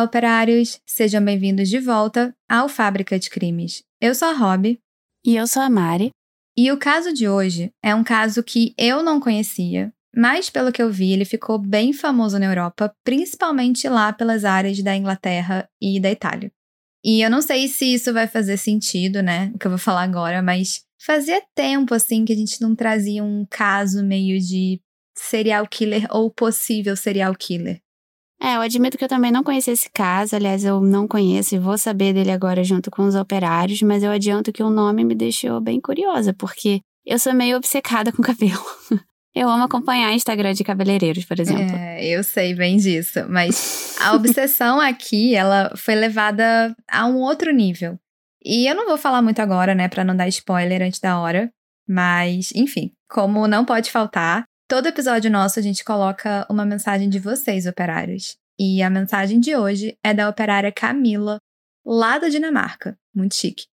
Olá, operários! Sejam bem-vindos de volta ao Fábrica de Crimes. Eu sou a Rob. E eu sou a Mari. E o caso de hoje é um caso que eu não conhecia, mas pelo que eu vi, ele ficou bem famoso na Europa, principalmente lá pelas áreas da Inglaterra e da Itália. E eu não sei se isso vai fazer sentido, né? O que eu vou falar agora, mas fazia tempo assim que a gente não trazia um caso meio de serial killer ou possível serial killer. É, eu admito que eu também não conheci esse caso, aliás, eu não conheço e vou saber dele agora junto com os operários, mas eu adianto que o nome me deixou bem curiosa, porque eu sou meio obcecada com cabelo. Eu amo acompanhar Instagram de cabeleireiros, por exemplo. É, eu sei bem disso, mas a obsessão aqui, ela foi levada a um outro nível. E eu não vou falar muito agora, né, para não dar spoiler antes da hora, mas, enfim, como não pode faltar, todo episódio nosso a gente coloca uma mensagem de vocês, operários. E a mensagem de hoje é da operária Camila, lá da Dinamarca. Muito chique.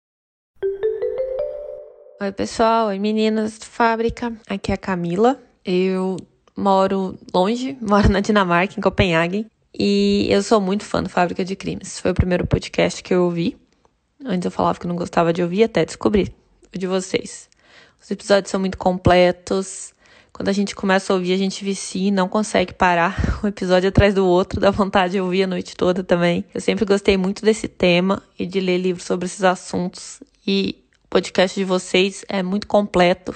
Oi, pessoal. Oi, meninas de fábrica. Aqui é a Camila. Eu moro longe, moro na Dinamarca, em Copenhague, e eu sou muito fã do Fábrica de Crimes. Foi o primeiro podcast que eu ouvi. Antes eu falava que não gostava de ouvir, até descobrir o de vocês. Os episódios são muito completos. Quando a gente começa a ouvir, a gente vicia e não consegue parar um episódio atrás do outro, dá vontade de ouvir a noite toda também. Eu sempre gostei muito desse tema e de ler livros sobre esses assuntos. E o podcast de vocês é muito completo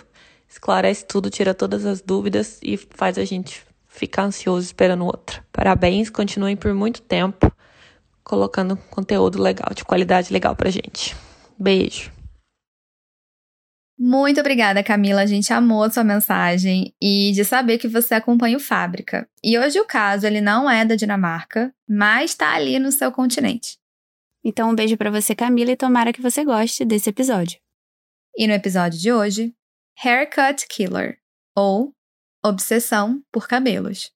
esclarece tudo, tira todas as dúvidas e faz a gente ficar ansioso esperando outra. Parabéns, continuem por muito tempo colocando conteúdo legal, de qualidade legal pra gente. Beijo. Muito obrigada, Camila. A gente amou a sua mensagem e de saber que você acompanha o Fábrica. E hoje o caso ele não é da Dinamarca, mas está ali no seu continente. Então um beijo para você, Camila, e tomara que você goste desse episódio. E no episódio de hoje, Haircut Killer ou Obsessão por Cabelos.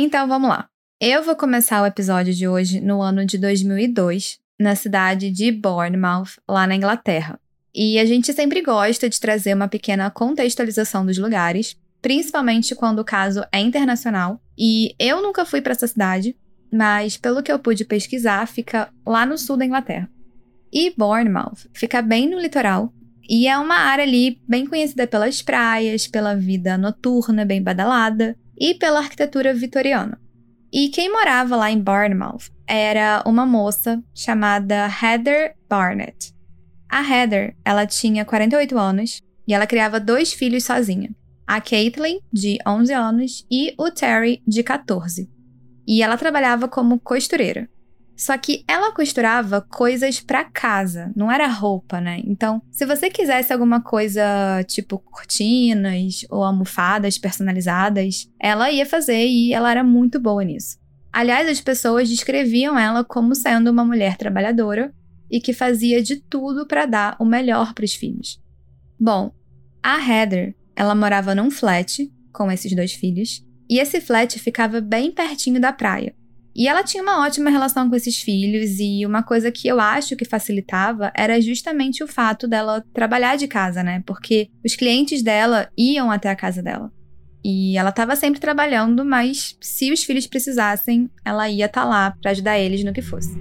Então vamos lá. Eu vou começar o episódio de hoje no ano de 2002, na cidade de Bournemouth, lá na Inglaterra. E a gente sempre gosta de trazer uma pequena contextualização dos lugares, principalmente quando o caso é internacional. E eu nunca fui para essa cidade, mas pelo que eu pude pesquisar, fica lá no sul da Inglaterra. E Bournemouth fica bem no litoral e é uma área ali bem conhecida pelas praias, pela vida noturna bem badalada e pela arquitetura vitoriana. E quem morava lá em Bournemouth era uma moça chamada Heather Barnett. A Heather, ela tinha 48 anos e ela criava dois filhos sozinha. A Caitlin, de 11 anos, e o Terry, de 14. E ela trabalhava como costureira. Só que ela costurava coisas para casa, não era roupa, né? Então, se você quisesse alguma coisa tipo cortinas ou almofadas personalizadas, ela ia fazer e ela era muito boa nisso. Aliás, as pessoas descreviam ela como sendo uma mulher trabalhadora e que fazia de tudo para dar o melhor para os filhos. Bom, a Heather, ela morava num flat com esses dois filhos, e esse flat ficava bem pertinho da praia. E ela tinha uma ótima relação com esses filhos, e uma coisa que eu acho que facilitava era justamente o fato dela trabalhar de casa, né? Porque os clientes dela iam até a casa dela. E ela estava sempre trabalhando, mas se os filhos precisassem, ela ia estar tá lá para ajudar eles no que fosse.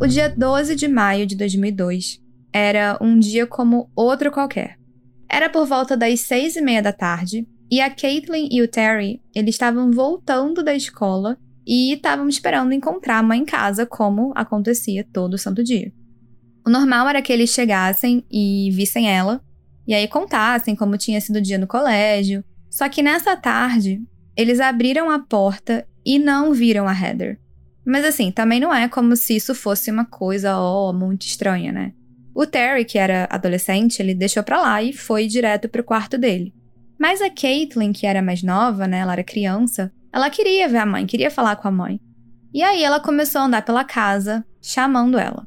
O dia 12 de maio de 2002 era um dia como outro qualquer. Era por volta das seis e meia da tarde e a Caitlin e o Terry, eles estavam voltando da escola e estavam esperando encontrar a mãe em casa, como acontecia todo santo dia. O normal era que eles chegassem e vissem ela, e aí contassem como tinha sido o dia no colégio. Só que nessa tarde, eles abriram a porta e não viram a Heather. Mas assim, também não é como se isso fosse uma coisa, ó, oh, muito estranha, né? O Terry, que era adolescente, ele deixou pra lá e foi direto pro quarto dele. Mas a Caitlin, que era mais nova, né, ela era criança, ela queria ver a mãe, queria falar com a mãe. E aí ela começou a andar pela casa, chamando ela.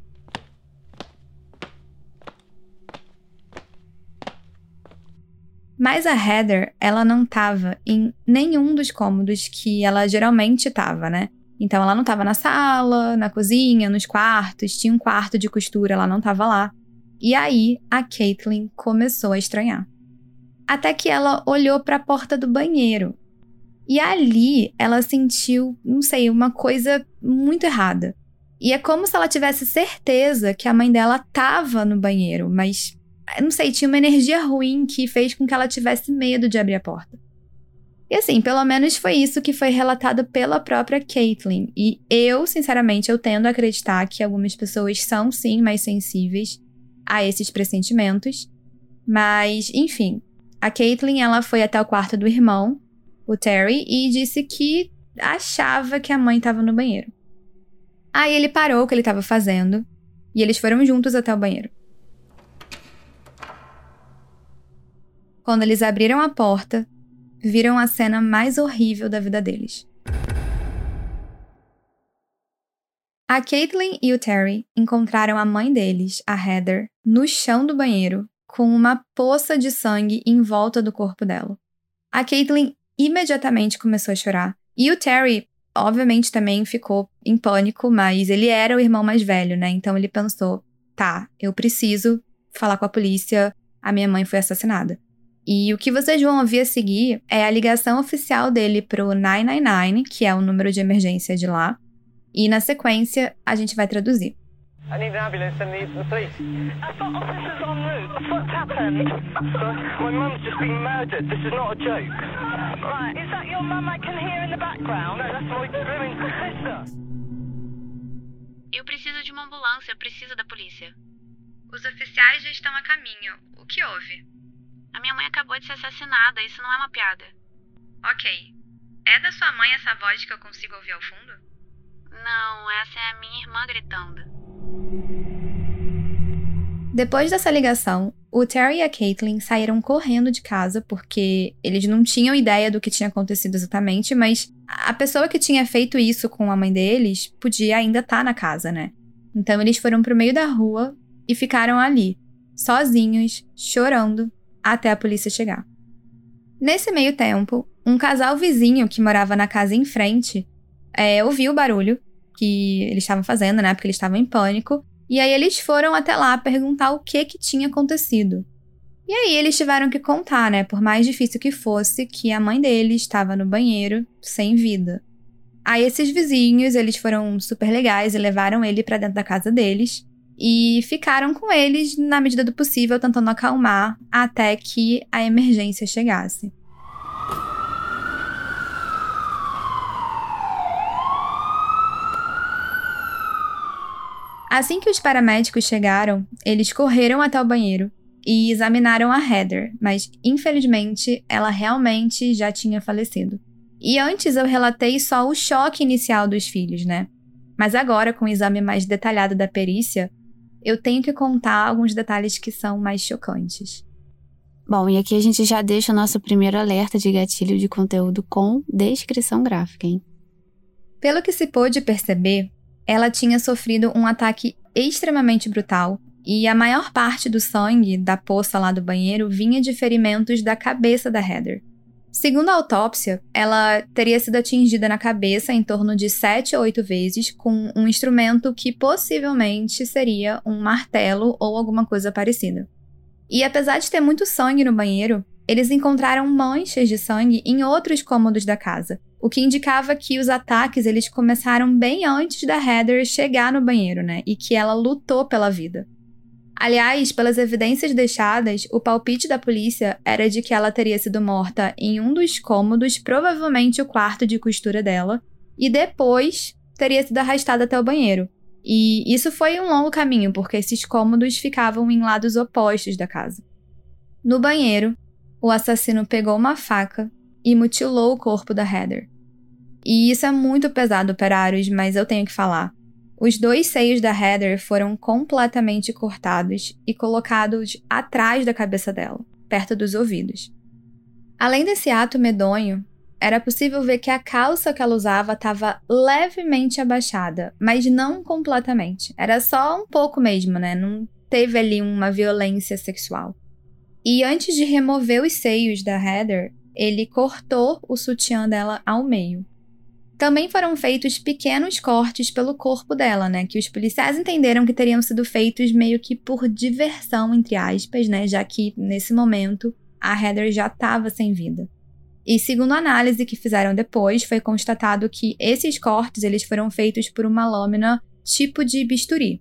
Mas a Heather, ela não estava em nenhum dos cômodos que ela geralmente estava, né? Então ela não estava na sala, na cozinha, nos quartos, tinha um quarto de costura, ela não estava lá. E aí a Caitlyn começou a estranhar. Até que ela olhou para a porta do banheiro. E ali ela sentiu, não sei, uma coisa muito errada. E é como se ela tivesse certeza que a mãe dela estava no banheiro, mas não sei, tinha uma energia ruim que fez com que ela tivesse medo de abrir a porta. E assim, pelo menos foi isso que foi relatado pela própria Caitlyn. E eu, sinceramente, eu tendo a acreditar que algumas pessoas são sim mais sensíveis a esses pressentimentos. Mas, enfim, a Caitlyn ela foi até o quarto do irmão, o Terry, e disse que achava que a mãe estava no banheiro. Aí ele parou o que ele estava fazendo e eles foram juntos até o banheiro. Quando eles abriram a porta, viram a cena mais horrível da vida deles. A Caitlin e o Terry encontraram a mãe deles, a Heather, no chão do banheiro, com uma poça de sangue em volta do corpo dela. A Caitlin imediatamente começou a chorar, e o Terry, obviamente, também ficou em pânico, mas ele era o irmão mais velho, né? Então ele pensou: tá, eu preciso falar com a polícia, a minha mãe foi assassinada. E o que vocês vão ouvir a seguir é a ligação oficial dele pro 999, que é o número de emergência de lá. E na sequência, a gente vai traduzir. I need an ambulance and need the police. I've got officers en route. What's happened? My mum's just been murdered. This is not a joke. Right, is that your mum I can hear in the background? No, that's my screaming sister. Eu preciso de uma ambulância, eu preciso da polícia. Os oficiais já estão a caminho. O que houve? A minha mãe acabou de ser assassinada, isso não é uma piada. Ok. É da sua mãe essa voz que eu consigo ouvir ao fundo? Não, essa é a minha irmã gritando. Depois dessa ligação, o Terry e a Caitlin saíram correndo de casa porque eles não tinham ideia do que tinha acontecido exatamente, mas a pessoa que tinha feito isso com a mãe deles podia ainda estar tá na casa, né? Então eles foram pro meio da rua e ficaram ali, sozinhos, chorando, até a polícia chegar. Nesse meio tempo, um casal vizinho que morava na casa em frente é, ouviu o barulho que eles estavam fazendo, né? Porque eles estavam em pânico. E aí eles foram até lá perguntar o que que tinha acontecido. E aí eles tiveram que contar, né? Por mais difícil que fosse, que a mãe deles estava no banheiro sem vida. Aí esses vizinhos, eles foram super legais e levaram ele para dentro da casa deles e ficaram com eles na medida do possível, tentando acalmar até que a emergência chegasse. Assim que os paramédicos chegaram, eles correram até o banheiro e examinaram a Heather, mas infelizmente ela realmente já tinha falecido. E antes eu relatei só o choque inicial dos filhos, né? Mas agora, com o exame mais detalhado da perícia, eu tenho que contar alguns detalhes que são mais chocantes. Bom, e aqui a gente já deixa o nosso primeiro alerta de gatilho de conteúdo com descrição gráfica, hein? Pelo que se pôde perceber, ela tinha sofrido um ataque extremamente brutal e a maior parte do sangue da poça lá do banheiro vinha de ferimentos da cabeça da Heather. Segundo a autópsia, ela teria sido atingida na cabeça em torno de 7 a 8 vezes com um instrumento que possivelmente seria um martelo ou alguma coisa parecida. E apesar de ter muito sangue no banheiro, eles encontraram manchas de sangue em outros cômodos da casa, o que indicava que os ataques eles começaram bem antes da Heather chegar no banheiro, né? E que ela lutou pela vida. Aliás, pelas evidências deixadas, o palpite da polícia era de que ela teria sido morta em um dos cômodos, provavelmente o quarto de costura dela, e depois teria sido arrastada até o banheiro. E isso foi um longo caminho, porque esses cômodos ficavam em lados opostos da casa. No banheiro, o assassino pegou uma faca e mutilou o corpo da Heather. E isso é muito pesado, operários, mas eu tenho que falar. Os dois seios da Heather foram completamente cortados e colocados atrás da cabeça dela, perto dos ouvidos. Além desse ato medonho, era possível ver que a calça que ela usava estava levemente abaixada, mas não completamente. Era só um pouco mesmo, né? Não teve ali uma violência sexual. E antes de remover os seios da Heather, ele cortou o sutiã dela ao meio. Também foram feitos pequenos cortes pelo corpo dela, né? Que os policiais entenderam que teriam sido feitos meio que por diversão, entre aspas, né? Já que nesse momento a Heather já estava sem vida. E segundo a análise que fizeram depois, foi constatado que esses cortes eles foram feitos por uma lâmina tipo de bisturi.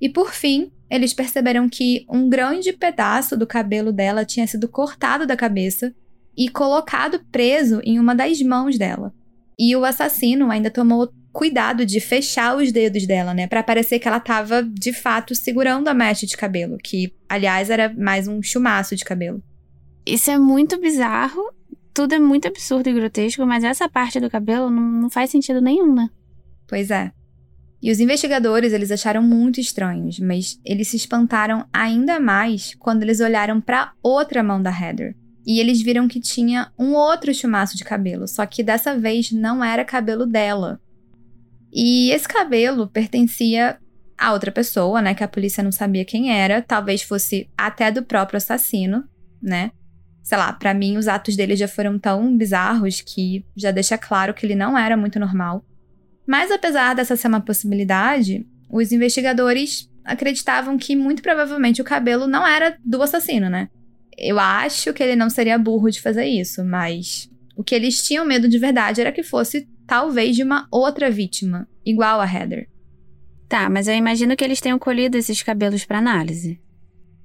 E por fim, eles perceberam que um grande pedaço do cabelo dela tinha sido cortado da cabeça e colocado preso em uma das mãos dela. E o assassino ainda tomou cuidado de fechar os dedos dela, né, para parecer que ela estava de fato segurando a mecha de cabelo, que aliás era mais um chumaço de cabelo. Isso é muito bizarro tudo é muito absurdo e grotesco, mas essa parte do cabelo não, não faz sentido nenhum, né? Pois é. E os investigadores, eles acharam muito estranhos, mas eles se espantaram ainda mais quando eles olharam para outra mão da Heather. E eles viram que tinha um outro chumaço de cabelo, só que dessa vez não era cabelo dela. E esse cabelo pertencia a outra pessoa, né, que a polícia não sabia quem era, talvez fosse até do próprio assassino, né? sei lá, para mim os atos dele já foram tão bizarros que já deixa claro que ele não era muito normal. Mas apesar dessa ser uma possibilidade, os investigadores acreditavam que muito provavelmente o cabelo não era do assassino, né? Eu acho que ele não seria burro de fazer isso, mas o que eles tinham medo de verdade era que fosse talvez de uma outra vítima, igual a Heather. Tá, mas eu imagino que eles tenham colhido esses cabelos para análise.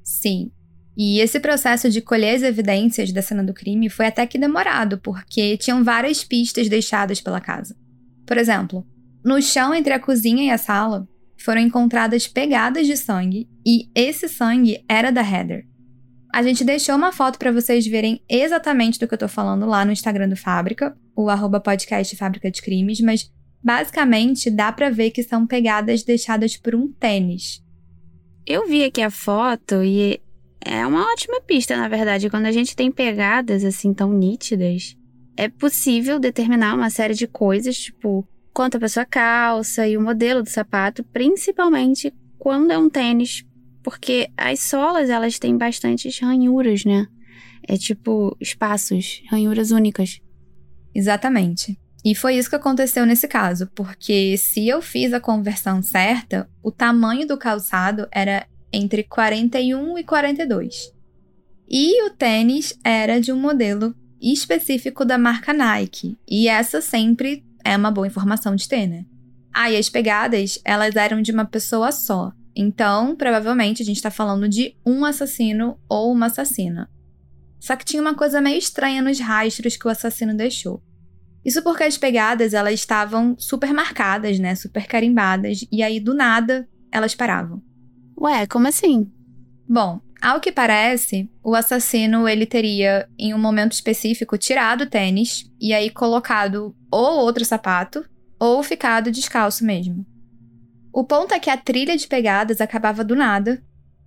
Sim, e esse processo de colher as evidências da cena do crime foi até que demorado, porque tinham várias pistas deixadas pela casa. Por exemplo, no chão entre a cozinha e a sala foram encontradas pegadas de sangue e esse sangue era da Heather. A gente deixou uma foto para vocês verem exatamente do que eu tô falando lá no Instagram do Fábrica, o arroba podcast Fábrica de Crimes, mas basicamente dá para ver que são pegadas deixadas por um tênis. Eu vi aqui a foto e é uma ótima pista, na verdade. Quando a gente tem pegadas assim tão nítidas, é possível determinar uma série de coisas, tipo quanto a pessoa calça e o modelo do sapato, principalmente quando é um tênis, porque as solas elas têm bastantes ranhuras, né? É tipo espaços, ranhuras únicas. Exatamente. E foi isso que aconteceu nesse caso, porque se eu fiz a conversão certa, o tamanho do calçado era entre 41 e 42. E o tênis era de um modelo específico da marca Nike, e essa sempre é uma boa informação de ter, né? Ah, e as pegadas, elas eram de uma pessoa só. Então, provavelmente a gente tá falando de um assassino ou uma assassina. Só que tinha uma coisa meio estranha nos rastros que o assassino deixou. Isso porque as pegadas, elas estavam super marcadas, né? Super carimbadas, e aí do nada elas paravam. Ué, como assim? Bom, ao que parece, o assassino ele teria, em um momento específico, tirado o tênis e aí colocado ou outro sapato ou ficado descalço mesmo. O ponto é que a trilha de pegadas acabava do nada,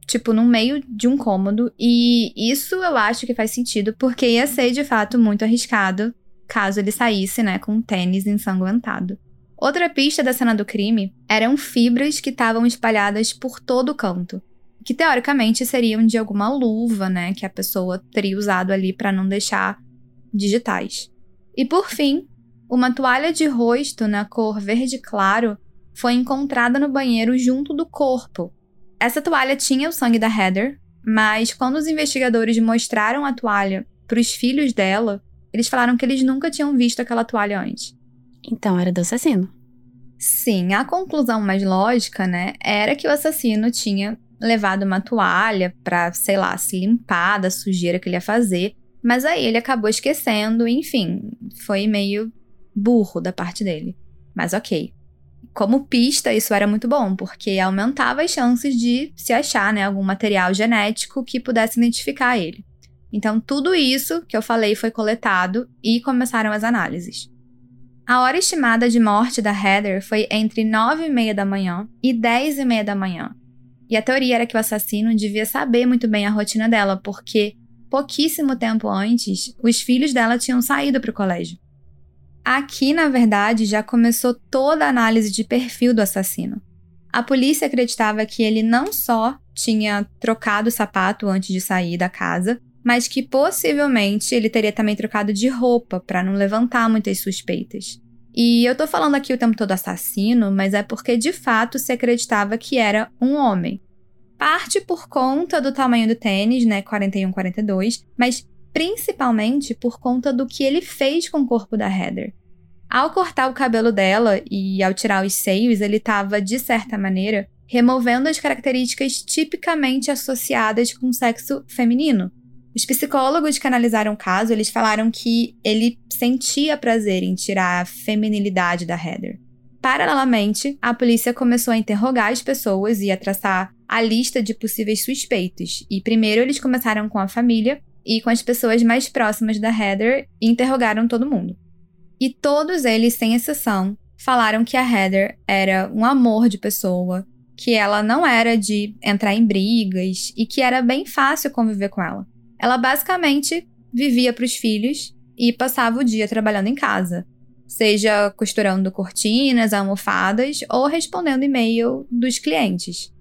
tipo no meio de um cômodo, e isso eu acho que faz sentido porque ia ser de fato muito arriscado caso ele saísse, né, com um tênis ensanguentado. Outra pista da cena do crime eram fibras que estavam espalhadas por todo o canto, que teoricamente seriam de alguma luva, né, que a pessoa teria usado ali para não deixar digitais. E por fim, uma toalha de rosto na cor verde claro foi encontrada no banheiro junto do corpo. Essa toalha tinha o sangue da Heather, mas quando os investigadores mostraram a toalha para os filhos dela, eles falaram que eles nunca tinham visto aquela toalha antes. Então era do assassino. Sim, a conclusão mais lógica, né, era que o assassino tinha levado uma toalha para, sei lá, se limpar da sujeira que ele ia fazer, mas aí ele acabou esquecendo, enfim, foi meio burro da parte dele. Mas ok. Como pista, isso era muito bom, porque aumentava as chances de se achar né, algum material genético que pudesse identificar ele. Então, tudo isso que eu falei foi coletado e começaram as análises. A hora estimada de morte da Heather foi entre 9 e meia da manhã e 10 e meia da manhã. E a teoria era que o assassino devia saber muito bem a rotina dela, porque pouquíssimo tempo antes, os filhos dela tinham saído para o colégio. Aqui, na verdade, já começou toda a análise de perfil do assassino. A polícia acreditava que ele não só tinha trocado o sapato antes de sair da casa, mas que possivelmente ele teria também trocado de roupa para não levantar muitas suspeitas. E eu tô falando aqui o tempo todo assassino, mas é porque de fato se acreditava que era um homem. Parte por conta do tamanho do tênis, né, 41-42, mas principalmente por conta do que ele fez com o corpo da Heather. Ao cortar o cabelo dela e ao tirar os seios, ele estava, de certa maneira, removendo as características tipicamente associadas com o sexo feminino. Os psicólogos que analisaram o caso, eles falaram que ele sentia prazer em tirar a feminilidade da Heather. Paralelamente, a polícia começou a interrogar as pessoas e a traçar a lista de possíveis suspeitos. E primeiro eles começaram com a família e com as pessoas mais próximas da Heather e interrogaram todo mundo. E todos eles, sem exceção, falaram que a Heather era um amor de pessoa, que ela não era de entrar em brigas e que era bem fácil conviver com ela. Ela basicamente vivia para os filhos e passava o dia trabalhando em casa, seja costurando cortinas, almofadas ou respondendo e-mail dos clientes.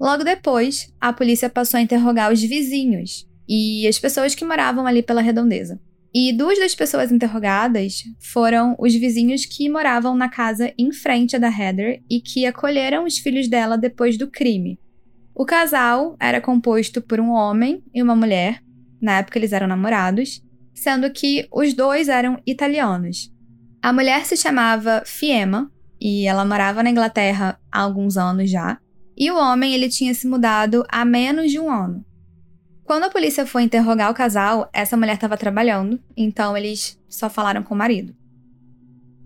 Logo depois, a polícia passou a interrogar os vizinhos e as pessoas que moravam ali pela redondeza. E duas das pessoas interrogadas foram os vizinhos que moravam na casa em frente à da Heather e que acolheram os filhos dela depois do crime. O casal era composto por um homem e uma mulher, na época eles eram namorados, sendo que os dois eram italianos. A mulher se chamava Fiema e ela morava na Inglaterra há alguns anos já, e o homem ele tinha se mudado há menos de um ano. Quando a polícia foi interrogar o casal, essa mulher estava trabalhando, então eles só falaram com o marido.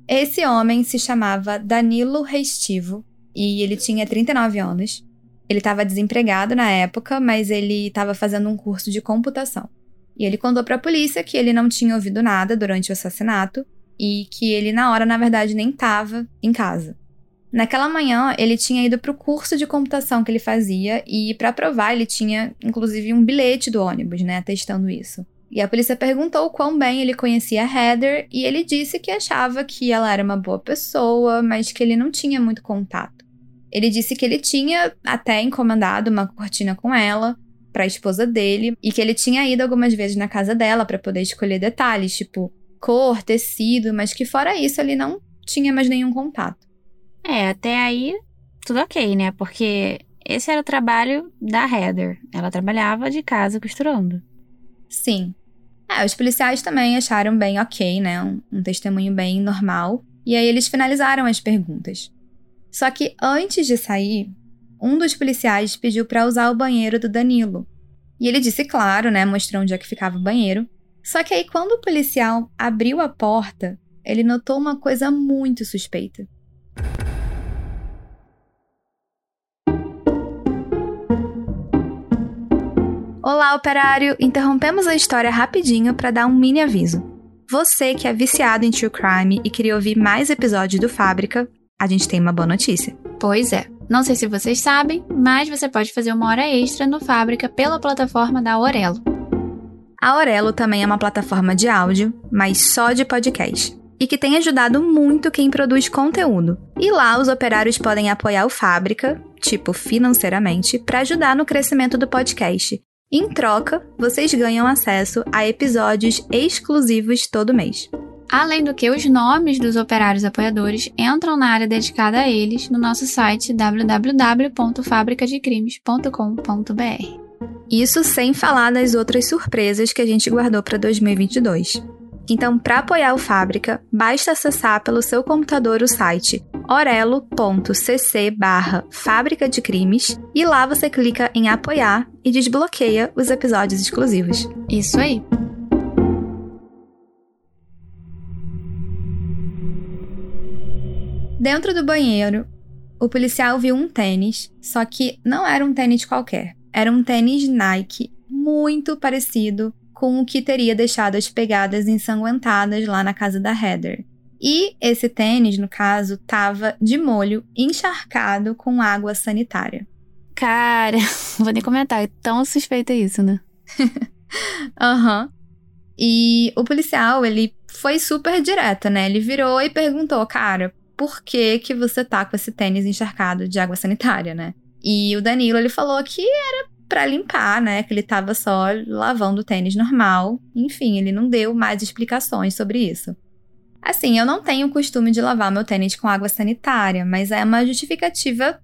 Esse homem se chamava Danilo Restivo e ele tinha 39 anos. Ele estava desempregado na época, mas ele estava fazendo um curso de computação. E ele contou para a polícia que ele não tinha ouvido nada durante o assassinato e que ele, na hora, na verdade, nem estava em casa. Naquela manhã, ele tinha ido para o curso de computação que ele fazia e, para provar, ele tinha inclusive um bilhete do ônibus, né, atestando isso. E a polícia perguntou quão bem ele conhecia Heather e ele disse que achava que ela era uma boa pessoa, mas que ele não tinha muito contato. Ele disse que ele tinha até encomendado uma cortina com ela para a esposa dele e que ele tinha ido algumas vezes na casa dela para poder escolher detalhes, tipo cor, tecido, mas que fora isso ele não tinha mais nenhum contato. É, até aí tudo ok, né? Porque esse era o trabalho da Heather. Ela trabalhava de casa costurando. Sim. É, os policiais também acharam bem ok, né? Um, um testemunho bem normal. E aí eles finalizaram as perguntas. Só que antes de sair, um dos policiais pediu para usar o banheiro do Danilo. E ele disse claro, né? Mostrou onde é que ficava o banheiro. Só que aí, quando o policial abriu a porta, ele notou uma coisa muito suspeita. Olá, operário! Interrompemos a história rapidinho para dar um mini aviso. Você que é viciado em true crime e queria ouvir mais episódios do Fábrica, a gente tem uma boa notícia. Pois é. Não sei se vocês sabem, mas você pode fazer uma hora extra no Fábrica pela plataforma da Aurelo. A Aurelo também é uma plataforma de áudio, mas só de podcast e que tem ajudado muito quem produz conteúdo. E lá os operários podem apoiar o Fábrica, tipo financeiramente, para ajudar no crescimento do podcast. Em troca, vocês ganham acesso a episódios exclusivos todo mês. Além do que, os nomes dos operários apoiadores entram na área dedicada a eles no nosso site www.fabricadecrimes.com.br. Isso sem falar das outras surpresas que a gente guardou para 2022. Então, para apoiar o Fábrica, basta acessar pelo seu computador o site orelo.cc barra Fábrica de Crimes e lá você clica em apoiar e desbloqueia os episódios exclusivos. Isso aí! Dentro do banheiro, o policial viu um tênis, só que não era um tênis qualquer. Era um tênis Nike muito parecido com o que teria deixado as pegadas ensanguentadas lá na casa da Heather. E esse tênis, no caso, estava de molho, encharcado com água sanitária. Cara, vou nem comentar, é tão suspeito isso, né? Aham. uhum. E o policial, ele foi super direto, né? Ele virou e perguntou, cara, por que, que você tá com esse tênis encharcado de água sanitária, né? E o Danilo, ele falou que era para limpar, né? Que ele tava só lavando o tênis normal. Enfim, ele não deu mais explicações sobre isso. Assim, eu não tenho o costume de lavar meu tênis com água sanitária, mas é uma justificativa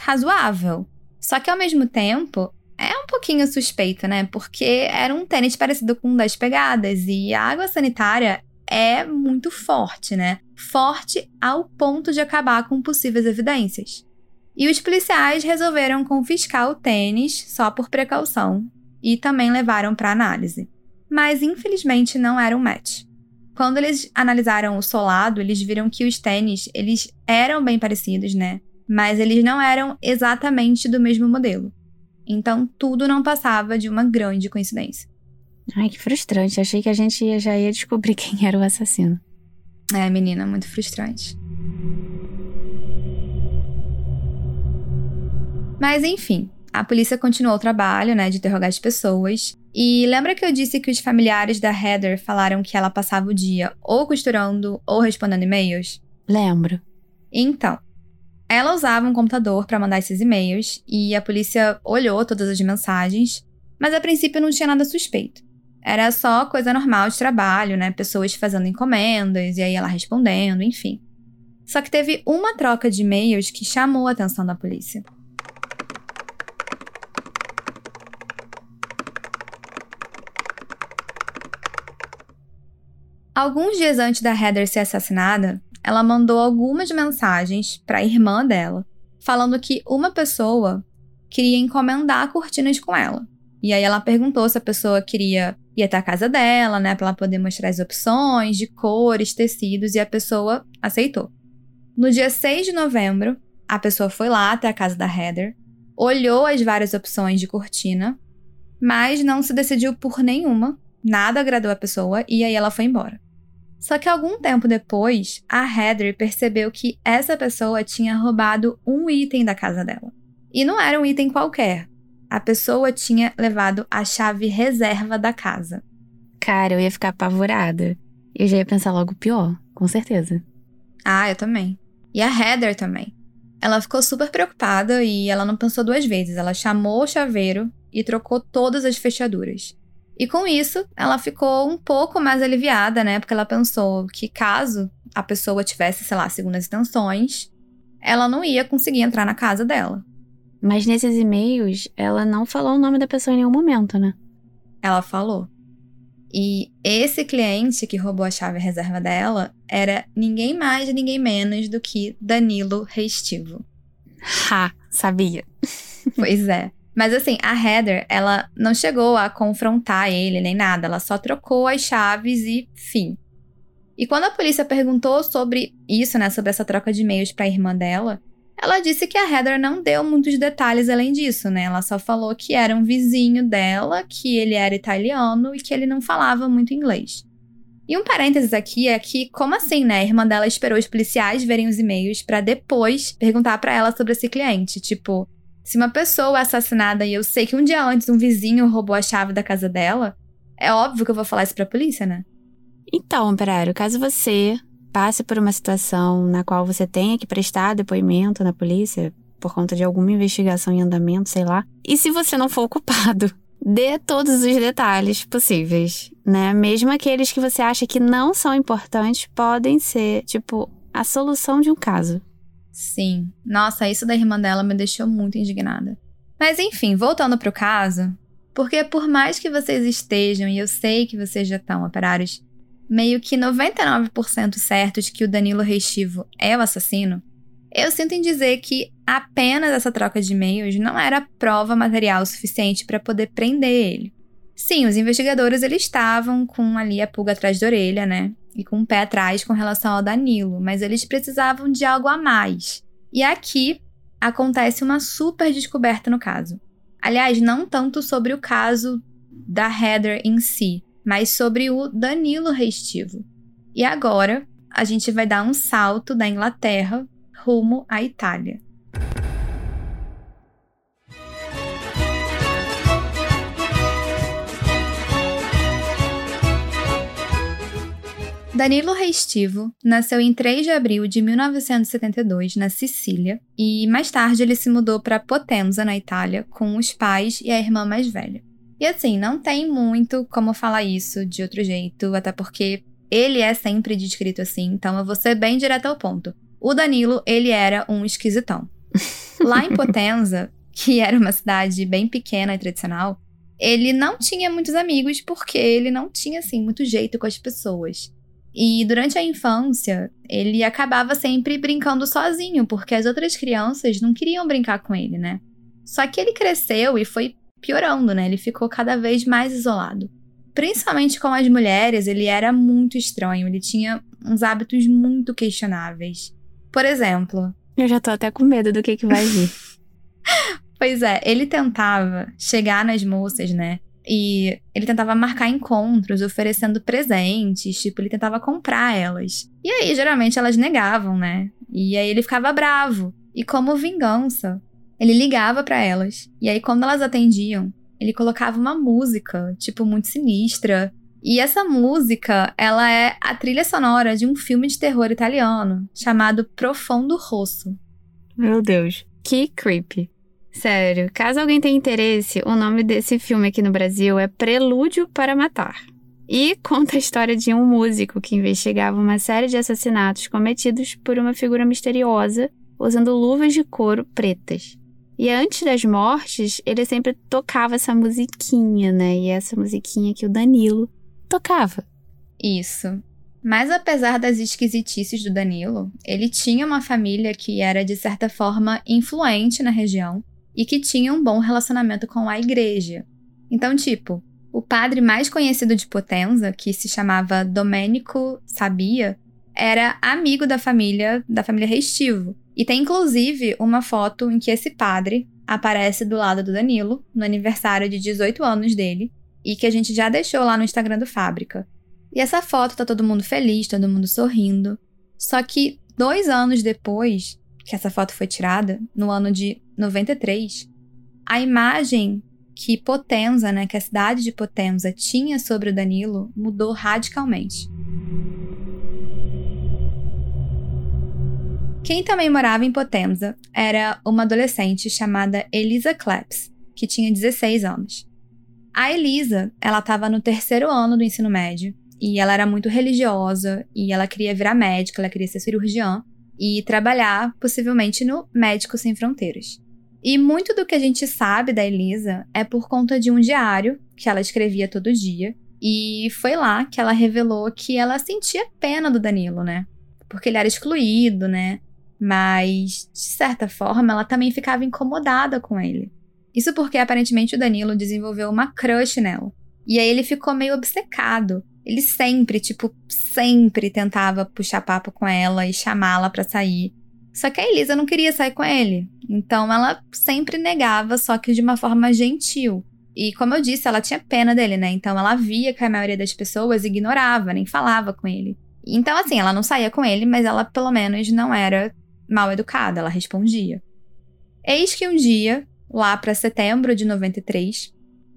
razoável. Só que ao mesmo tempo, é um pouquinho suspeito, né? Porque era um tênis parecido com 10 pegadas e a água sanitária é muito forte, né? Forte ao ponto de acabar com possíveis evidências. E os policiais resolveram confiscar o tênis só por precaução e também levaram para análise. Mas infelizmente não era um match. Quando eles analisaram o solado, eles viram que os tênis, eles eram bem parecidos, né? Mas eles não eram exatamente do mesmo modelo. Então tudo não passava de uma grande coincidência. Ai, que frustrante. Achei que a gente já ia descobrir quem era o assassino. É, menina, muito frustrante. Mas enfim, a polícia continuou o trabalho, né, de interrogar as pessoas. E lembra que eu disse que os familiares da Heather falaram que ela passava o dia ou costurando ou respondendo e-mails? Lembro. Então, ela usava um computador para mandar esses e-mails e a polícia olhou todas as mensagens, mas a princípio não tinha nada suspeito. Era só coisa normal de trabalho, né? Pessoas fazendo encomendas e aí ela respondendo, enfim. Só que teve uma troca de e-mails que chamou a atenção da polícia. Alguns dias antes da Heather ser assassinada, ela mandou algumas mensagens para a irmã dela, falando que uma pessoa queria encomendar cortinas com ela. E aí ela perguntou se a pessoa queria ir até a casa dela, né, para ela poder mostrar as opções de cores, tecidos, e a pessoa aceitou. No dia 6 de novembro, a pessoa foi lá até a casa da Heather, olhou as várias opções de cortina, mas não se decidiu por nenhuma, nada agradou a pessoa e aí ela foi embora. Só que algum tempo depois, a Heather percebeu que essa pessoa tinha roubado um item da casa dela. E não era um item qualquer, a pessoa tinha levado a chave reserva da casa. Cara, eu ia ficar apavorada. Eu já ia pensar logo pior, com certeza. Ah, eu também. E a Heather também. Ela ficou super preocupada e ela não pensou duas vezes. Ela chamou o chaveiro e trocou todas as fechaduras. E com isso, ela ficou um pouco mais aliviada, né? Porque ela pensou que caso a pessoa tivesse, sei lá, segundas intenções, ela não ia conseguir entrar na casa dela. Mas nesses e-mails, ela não falou o nome da pessoa em nenhum momento, né? Ela falou. E esse cliente que roubou a chave reserva dela era ninguém mais e ninguém menos do que Danilo Restivo. Ha, sabia. pois é. Mas assim, a Heather, ela não chegou a confrontar ele nem nada, ela só trocou as chaves e fim. E quando a polícia perguntou sobre isso, né, sobre essa troca de e-mails para a irmã dela, ela disse que a Heather não deu muitos detalhes além disso, né? Ela só falou que era um vizinho dela, que ele era italiano e que ele não falava muito inglês. E um parênteses aqui é que, como assim, né? A irmã dela esperou os policiais verem os e-mails para depois perguntar para ela sobre esse cliente. Tipo, se uma pessoa é assassinada e eu sei que um dia antes um vizinho roubou a chave da casa dela, é óbvio que eu vou falar isso pra polícia, né? Então, operário, caso você passe por uma situação na qual você tenha que prestar depoimento na polícia por conta de alguma investigação em andamento, sei lá. E se você não for o culpado, dê todos os detalhes possíveis, né? Mesmo aqueles que você acha que não são importantes podem ser, tipo, a solução de um caso. Sim. Nossa, isso da irmã dela me deixou muito indignada. Mas enfim, voltando pro caso, porque por mais que vocês estejam, e eu sei que vocês já estão operários meio que 99% certos que o Danilo Restivo é o assassino, eu sinto em dizer que apenas essa troca de e-mails não era prova material suficiente para poder prender ele. Sim, os investigadores eles estavam com ali a pulga atrás da orelha, né? E com o pé atrás com relação ao Danilo, mas eles precisavam de algo a mais. E aqui acontece uma super descoberta no caso. Aliás, não tanto sobre o caso da Heather em si, mas sobre o Danilo Restivo. E agora a gente vai dar um salto da Inglaterra rumo à Itália. Danilo Restivo nasceu em 3 de abril de 1972 na Sicília e mais tarde ele se mudou para Potenza, na Itália, com os pais e a irmã mais velha. E assim, não tem muito como falar isso de outro jeito, até porque ele é sempre descrito assim, então eu vou ser bem direto ao ponto. O Danilo, ele era um esquisitão. Lá em Potenza, que era uma cidade bem pequena e tradicional, ele não tinha muitos amigos porque ele não tinha assim muito jeito com as pessoas. E durante a infância, ele acabava sempre brincando sozinho, porque as outras crianças não queriam brincar com ele, né? Só que ele cresceu e foi piorando, né? Ele ficou cada vez mais isolado. Principalmente com as mulheres, ele era muito estranho, ele tinha uns hábitos muito questionáveis. Por exemplo. Eu já tô até com medo do que, que vai vir. pois é, ele tentava chegar nas moças, né? E ele tentava marcar encontros, oferecendo presentes, tipo, ele tentava comprar elas. E aí, geralmente, elas negavam, né? E aí ele ficava bravo. E como vingança, ele ligava para elas. E aí, quando elas atendiam, ele colocava uma música, tipo, muito sinistra. E essa música, ela é a trilha sonora de um filme de terror italiano chamado Profondo Rosso. Meu Deus, que creepy. Sério, caso alguém tenha interesse, o nome desse filme aqui no Brasil é Prelúdio para Matar. E conta a história de um músico que investigava uma série de assassinatos cometidos por uma figura misteriosa usando luvas de couro pretas. E antes das mortes, ele sempre tocava essa musiquinha, né? E essa musiquinha que o Danilo tocava. Isso. Mas apesar das esquisitices do Danilo, ele tinha uma família que era de certa forma influente na região e que tinha um bom relacionamento com a igreja. Então, tipo, o padre mais conhecido de Potenza, que se chamava Domênico Sabia, era amigo da família, da família Restivo. E tem inclusive uma foto em que esse padre aparece do lado do Danilo, no aniversário de 18 anos dele, e que a gente já deixou lá no Instagram do Fábrica. E essa foto tá todo mundo feliz, todo mundo sorrindo. Só que dois anos depois que essa foto foi tirada, no ano de 93, a imagem que Potenza, né, que a cidade de Potenza tinha sobre o Danilo mudou radicalmente. Quem também morava em Potenza era uma adolescente chamada Elisa Claps, que tinha 16 anos. A Elisa, ela estava no terceiro ano do ensino médio e ela era muito religiosa e ela queria virar médica, ela queria ser cirurgiã e trabalhar possivelmente no Médicos Sem Fronteiras. E muito do que a gente sabe da Elisa é por conta de um diário que ela escrevia todo dia. E foi lá que ela revelou que ela sentia pena do Danilo, né? Porque ele era excluído, né? Mas, de certa forma, ela também ficava incomodada com ele. Isso porque aparentemente o Danilo desenvolveu uma crush nela. E aí ele ficou meio obcecado. Ele sempre, tipo, sempre tentava puxar papo com ela e chamá-la para sair. Só que a Elisa não queria sair com ele. Então ela sempre negava, só que de uma forma gentil. E como eu disse, ela tinha pena dele, né? Então ela via que a maioria das pessoas ignorava, nem falava com ele. Então, assim, ela não saía com ele, mas ela pelo menos não era mal educada, ela respondia. Eis que um dia, lá para setembro de 93,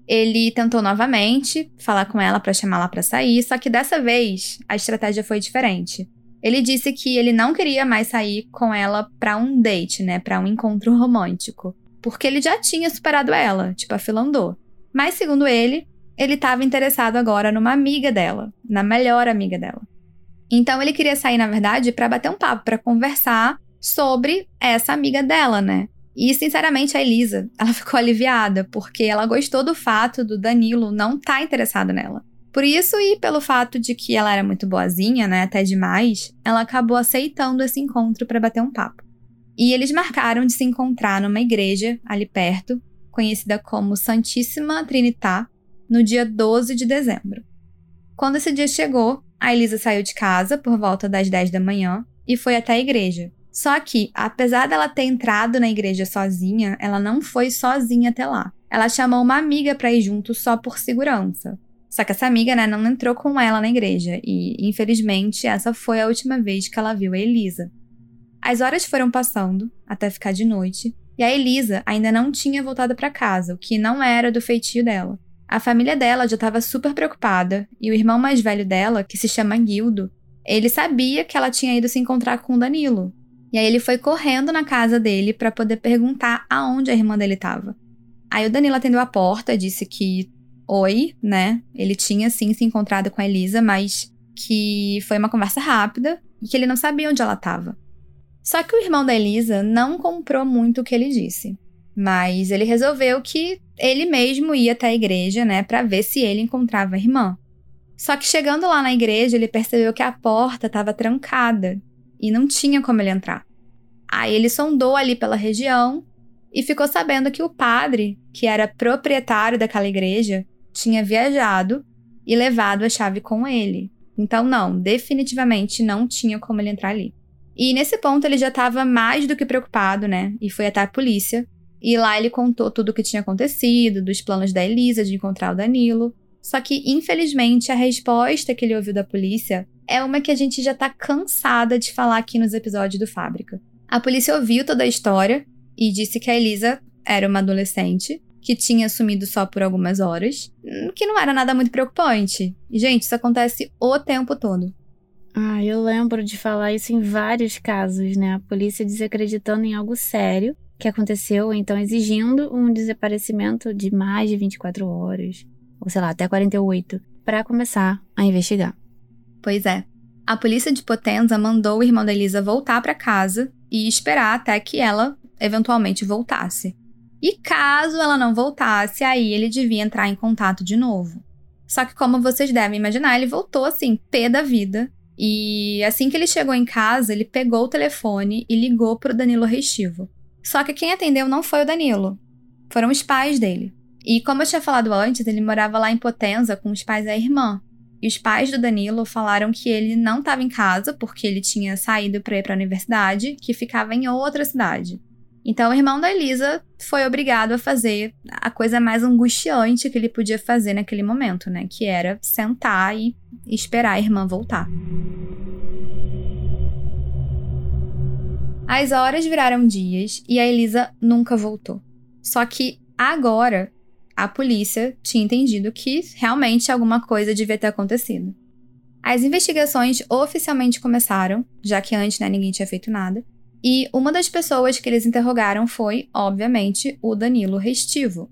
ele tentou novamente falar com ela para chamá-la para sair, só que dessa vez a estratégia foi diferente. Ele disse que ele não queria mais sair com ela para um date, né, para um encontro romântico, porque ele já tinha superado ela, tipo a fila andou. Mas segundo ele, ele estava interessado agora numa amiga dela, na melhor amiga dela. Então ele queria sair, na verdade, para bater um papo, para conversar sobre essa amiga dela, né? E, sinceramente, a Elisa, ela ficou aliviada, porque ela gostou do fato do Danilo não estar tá interessado nela. Por isso e pelo fato de que ela era muito boazinha, né, até demais, ela acabou aceitando esse encontro para bater um papo. E eles marcaram de se encontrar numa igreja ali perto, conhecida como Santíssima Trinitá, no dia 12 de dezembro. Quando esse dia chegou, a Elisa saiu de casa por volta das 10 da manhã e foi até a igreja, só que, apesar dela ter entrado na igreja sozinha, ela não foi sozinha até lá. Ela chamou uma amiga para ir junto só por segurança. Só que essa amiga, né, não entrou com ela na igreja e, infelizmente, essa foi a última vez que ela viu a Elisa. As horas foram passando até ficar de noite e a Elisa ainda não tinha voltado para casa, o que não era do feitio dela. A família dela já estava super preocupada e o irmão mais velho dela, que se chama Guildo, ele sabia que ela tinha ido se encontrar com o Danilo. E aí ele foi correndo na casa dele para poder perguntar aonde a irmã dele estava. Aí o Danilo atendeu a porta, disse que oi, né? Ele tinha sim se encontrado com a Elisa, mas que foi uma conversa rápida e que ele não sabia onde ela estava. Só que o irmão da Elisa não comprou muito o que ele disse. Mas ele resolveu que ele mesmo ia até a igreja, né, para ver se ele encontrava a irmã. Só que chegando lá na igreja, ele percebeu que a porta estava trancada e não tinha como ele entrar. Aí ele sondou ali pela região e ficou sabendo que o padre, que era proprietário daquela igreja, tinha viajado e levado a chave com ele. Então, não, definitivamente não tinha como ele entrar ali. E nesse ponto ele já estava mais do que preocupado, né? E foi até a polícia. E lá ele contou tudo o que tinha acontecido, dos planos da Elisa de encontrar o Danilo. Só que, infelizmente, a resposta que ele ouviu da polícia é uma que a gente já tá cansada de falar aqui nos episódios do Fábrica. A polícia ouviu toda a história e disse que a Elisa era uma adolescente que tinha sumido só por algumas horas, que não era nada muito preocupante. E, gente, isso acontece o tempo todo. Ah, eu lembro de falar isso em vários casos, né? A polícia desacreditando em algo sério que aconteceu, então exigindo um desaparecimento de mais de 24 horas, ou sei lá, até 48, para começar a investigar. Pois é. A polícia de Potenza mandou o irmão da Elisa voltar para casa e esperar até que ela eventualmente voltasse. E caso ela não voltasse, aí ele devia entrar em contato de novo. Só que, como vocês devem imaginar, ele voltou assim, pé da vida. E assim que ele chegou em casa, ele pegou o telefone e ligou pro Danilo Restivo. Só que quem atendeu não foi o Danilo, foram os pais dele. E como eu tinha falado antes, ele morava lá em Potenza com os pais da irmã. E os pais do Danilo falaram que ele não estava em casa porque ele tinha saído para ir para a universidade, que ficava em outra cidade. Então, o irmão da Elisa foi obrigado a fazer a coisa mais angustiante que ele podia fazer naquele momento, né? Que era sentar e esperar a irmã voltar. As horas viraram dias e a Elisa nunca voltou. Só que agora a polícia tinha entendido que realmente alguma coisa devia ter acontecido. As investigações oficialmente começaram, já que antes né, ninguém tinha feito nada, e uma das pessoas que eles interrogaram foi, obviamente, o Danilo Restivo.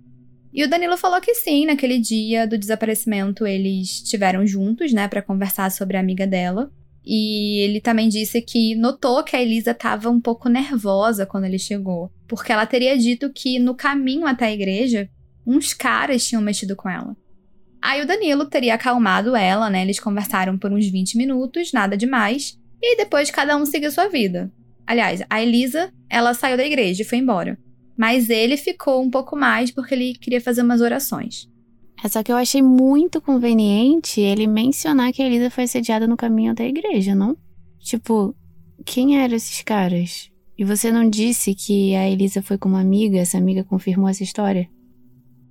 E o Danilo falou que sim, naquele dia do desaparecimento eles estiveram juntos, né, para conversar sobre a amiga dela. E ele também disse que notou que a Elisa estava um pouco nervosa quando ele chegou, porque ela teria dito que no caminho até a igreja, uns caras tinham mexido com ela. Aí o Danilo teria acalmado ela, né? Eles conversaram por uns 20 minutos, nada demais, e depois cada um seguiu sua vida. Aliás, a Elisa, ela saiu da igreja e foi embora. Mas ele ficou um pouco mais porque ele queria fazer umas orações. É só que eu achei muito conveniente ele mencionar que a Elisa foi sediada no caminho até a igreja, não? Tipo, quem eram esses caras? E você não disse que a Elisa foi com uma amiga, essa amiga confirmou essa história?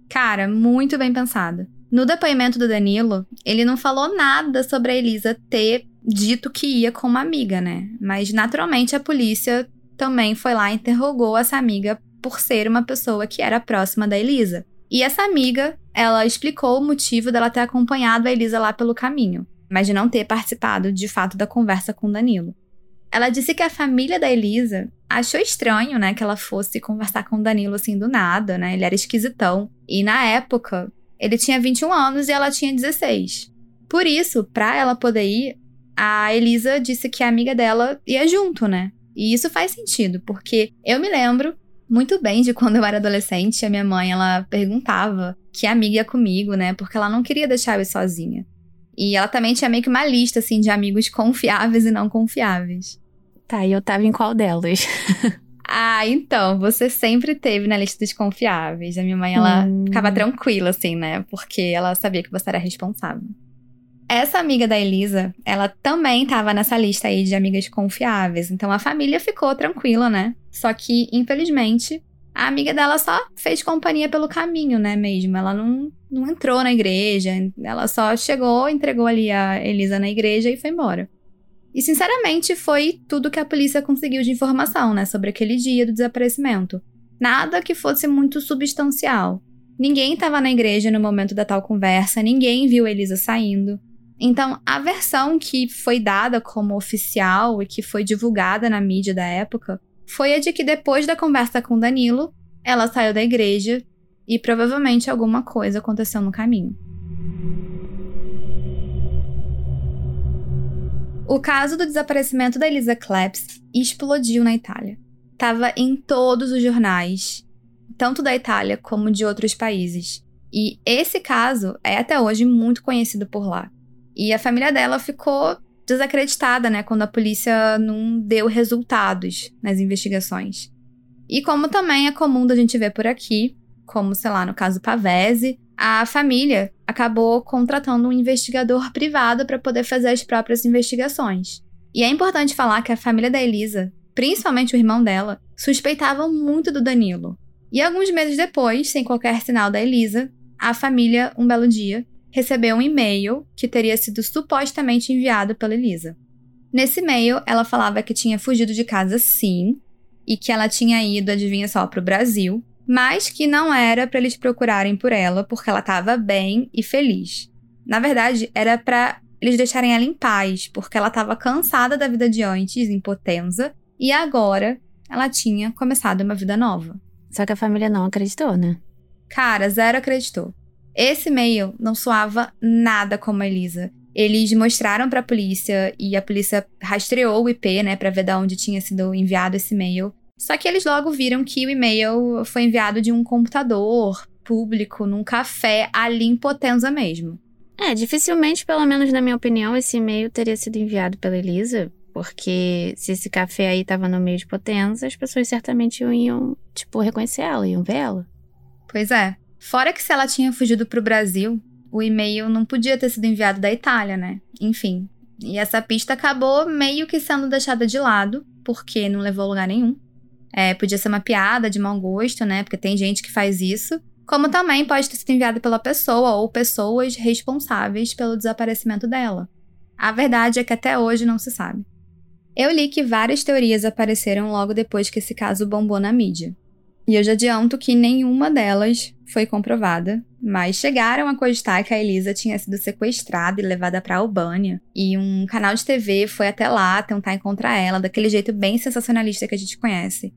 Cara, muito bem pensado. No depoimento do Danilo, ele não falou nada sobre a Elisa ter dito que ia com uma amiga, né? Mas naturalmente a polícia também foi lá e interrogou essa amiga por ser uma pessoa que era próxima da Elisa. E essa amiga, ela explicou o motivo dela ter acompanhado a Elisa lá pelo caminho, mas de não ter participado de fato da conversa com Danilo. Ela disse que a família da Elisa achou estranho, né, que ela fosse conversar com o Danilo assim do nada, né? Ele era esquisitão. E na época, ele tinha 21 anos e ela tinha 16. Por isso, pra ela poder ir, a Elisa disse que a amiga dela ia junto, né? E isso faz sentido, porque eu me lembro muito bem de quando eu era adolescente, a minha mãe, ela perguntava que amiga ia comigo, né? Porque ela não queria deixar eu ir sozinha. E ela também tinha meio que uma lista, assim, de amigos confiáveis e não confiáveis. Tá, e eu tava em qual delas? Ah, então, você sempre teve na lista dos confiáveis. A minha mãe, ela hum. ficava tranquila, assim, né? Porque ela sabia que você era responsável. Essa amiga da Elisa, ela também tava nessa lista aí de amigas confiáveis. Então a família ficou tranquila, né? Só que, infelizmente, a amiga dela só fez companhia pelo caminho, né, mesmo. Ela não, não entrou na igreja. Ela só chegou, entregou ali a Elisa na igreja e foi embora. E, sinceramente, foi tudo que a polícia conseguiu de informação, né, sobre aquele dia do desaparecimento. Nada que fosse muito substancial. Ninguém estava na igreja no momento da tal conversa, ninguém viu Elisa saindo. Então, a versão que foi dada como oficial e que foi divulgada na mídia da época foi a de que depois da conversa com Danilo, ela saiu da igreja e provavelmente alguma coisa aconteceu no caminho. O caso do desaparecimento da Elisa Klebs explodiu na Itália. Tava em todos os jornais, tanto da Itália como de outros países. E esse caso é até hoje muito conhecido por lá. E a família dela ficou desacreditada, né, quando a polícia não deu resultados nas investigações. E como também é comum da gente ver por aqui, como, sei lá, no caso Pavese, a família acabou contratando um investigador privado para poder fazer as próprias investigações. E é importante falar que a família da Elisa, principalmente o irmão dela, suspeitavam muito do Danilo. E alguns meses depois, sem qualquer sinal da Elisa, a família, um belo dia, recebeu um e-mail que teria sido supostamente enviado pela Elisa. Nesse e-mail, ela falava que tinha fugido de casa sim, e que ela tinha ido, adivinha só, para o Brasil, mas que não era para eles procurarem por ela porque ela estava bem e feliz. Na verdade, era para eles deixarem ela em paz, porque ela estava cansada da vida de antes, em Potenza, e agora ela tinha começado uma vida nova. Só que a família não acreditou, né? Cara, zero acreditou. Esse e-mail não soava nada como a Elisa. Eles mostraram para a polícia e a polícia rastreou o IP, né, para ver de onde tinha sido enviado esse e-mail. Só que eles logo viram que o e-mail foi enviado de um computador público num café ali em Potenza mesmo. É, dificilmente, pelo menos na minha opinião, esse e-mail teria sido enviado pela Elisa, porque se esse café aí tava no meio de Potenza, as pessoas certamente iam, tipo, reconhecer ela, iam ver ela. Pois é. Fora que se ela tinha fugido para o Brasil, o e-mail não podia ter sido enviado da Itália, né? Enfim. E essa pista acabou meio que sendo deixada de lado, porque não levou a lugar nenhum. É, podia ser uma piada de mau gosto, né? Porque tem gente que faz isso. Como também pode ter sido enviado pela pessoa ou pessoas responsáveis pelo desaparecimento dela. A verdade é que até hoje não se sabe. Eu li que várias teorias apareceram logo depois que esse caso bombou na mídia. E eu já adianto que nenhuma delas foi comprovada, mas chegaram a cogitar que a Elisa tinha sido sequestrada e levada para Albânia, e um canal de TV foi até lá tentar encontrar ela daquele jeito bem sensacionalista que a gente conhece.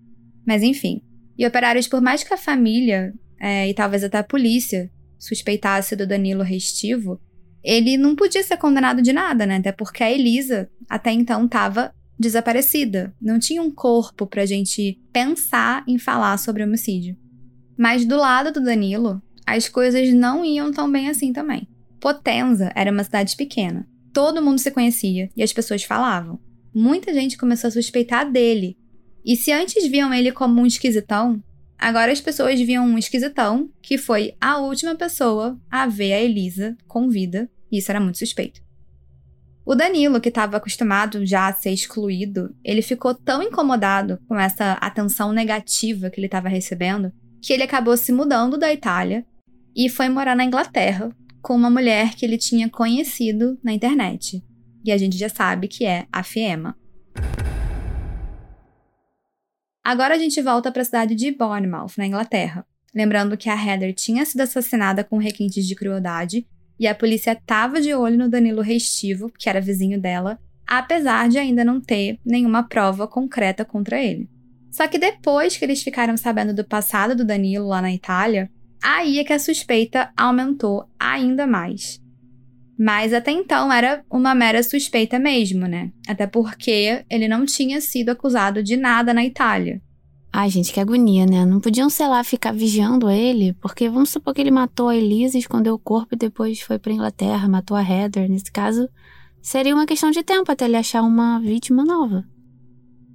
Mas enfim. E operários, por mais que a família é, e talvez até a polícia suspeitasse do Danilo Restivo, ele não podia ser condenado de nada, né? Até porque a Elisa até então estava desaparecida. Não tinha um corpo pra gente pensar em falar sobre homicídio. Mas do lado do Danilo, as coisas não iam tão bem assim também. Potenza era uma cidade pequena. Todo mundo se conhecia e as pessoas falavam. Muita gente começou a suspeitar dele. E se antes viam ele como um esquisitão, agora as pessoas viam um esquisitão que foi a última pessoa a ver a Elisa com vida, e isso era muito suspeito. O Danilo, que estava acostumado já a ser excluído, ele ficou tão incomodado com essa atenção negativa que ele estava recebendo que ele acabou se mudando da Itália e foi morar na Inglaterra com uma mulher que ele tinha conhecido na internet. E a gente já sabe que é a Fiema. Agora a gente volta para a cidade de Bournemouth, na Inglaterra. Lembrando que a Heather tinha sido assassinada com requintes de crueldade e a polícia estava de olho no Danilo Restivo, que era vizinho dela, apesar de ainda não ter nenhuma prova concreta contra ele. Só que depois que eles ficaram sabendo do passado do Danilo lá na Itália, aí é que a suspeita aumentou ainda mais. Mas até então era uma mera suspeita mesmo, né? Até porque ele não tinha sido acusado de nada na Itália. Ai, gente, que agonia, né? Não podiam, sei lá, ficar vigiando ele, porque vamos supor que ele matou a Elisa, escondeu o corpo e depois foi pra Inglaterra, matou a Heather. Nesse caso, seria uma questão de tempo até ele achar uma vítima nova.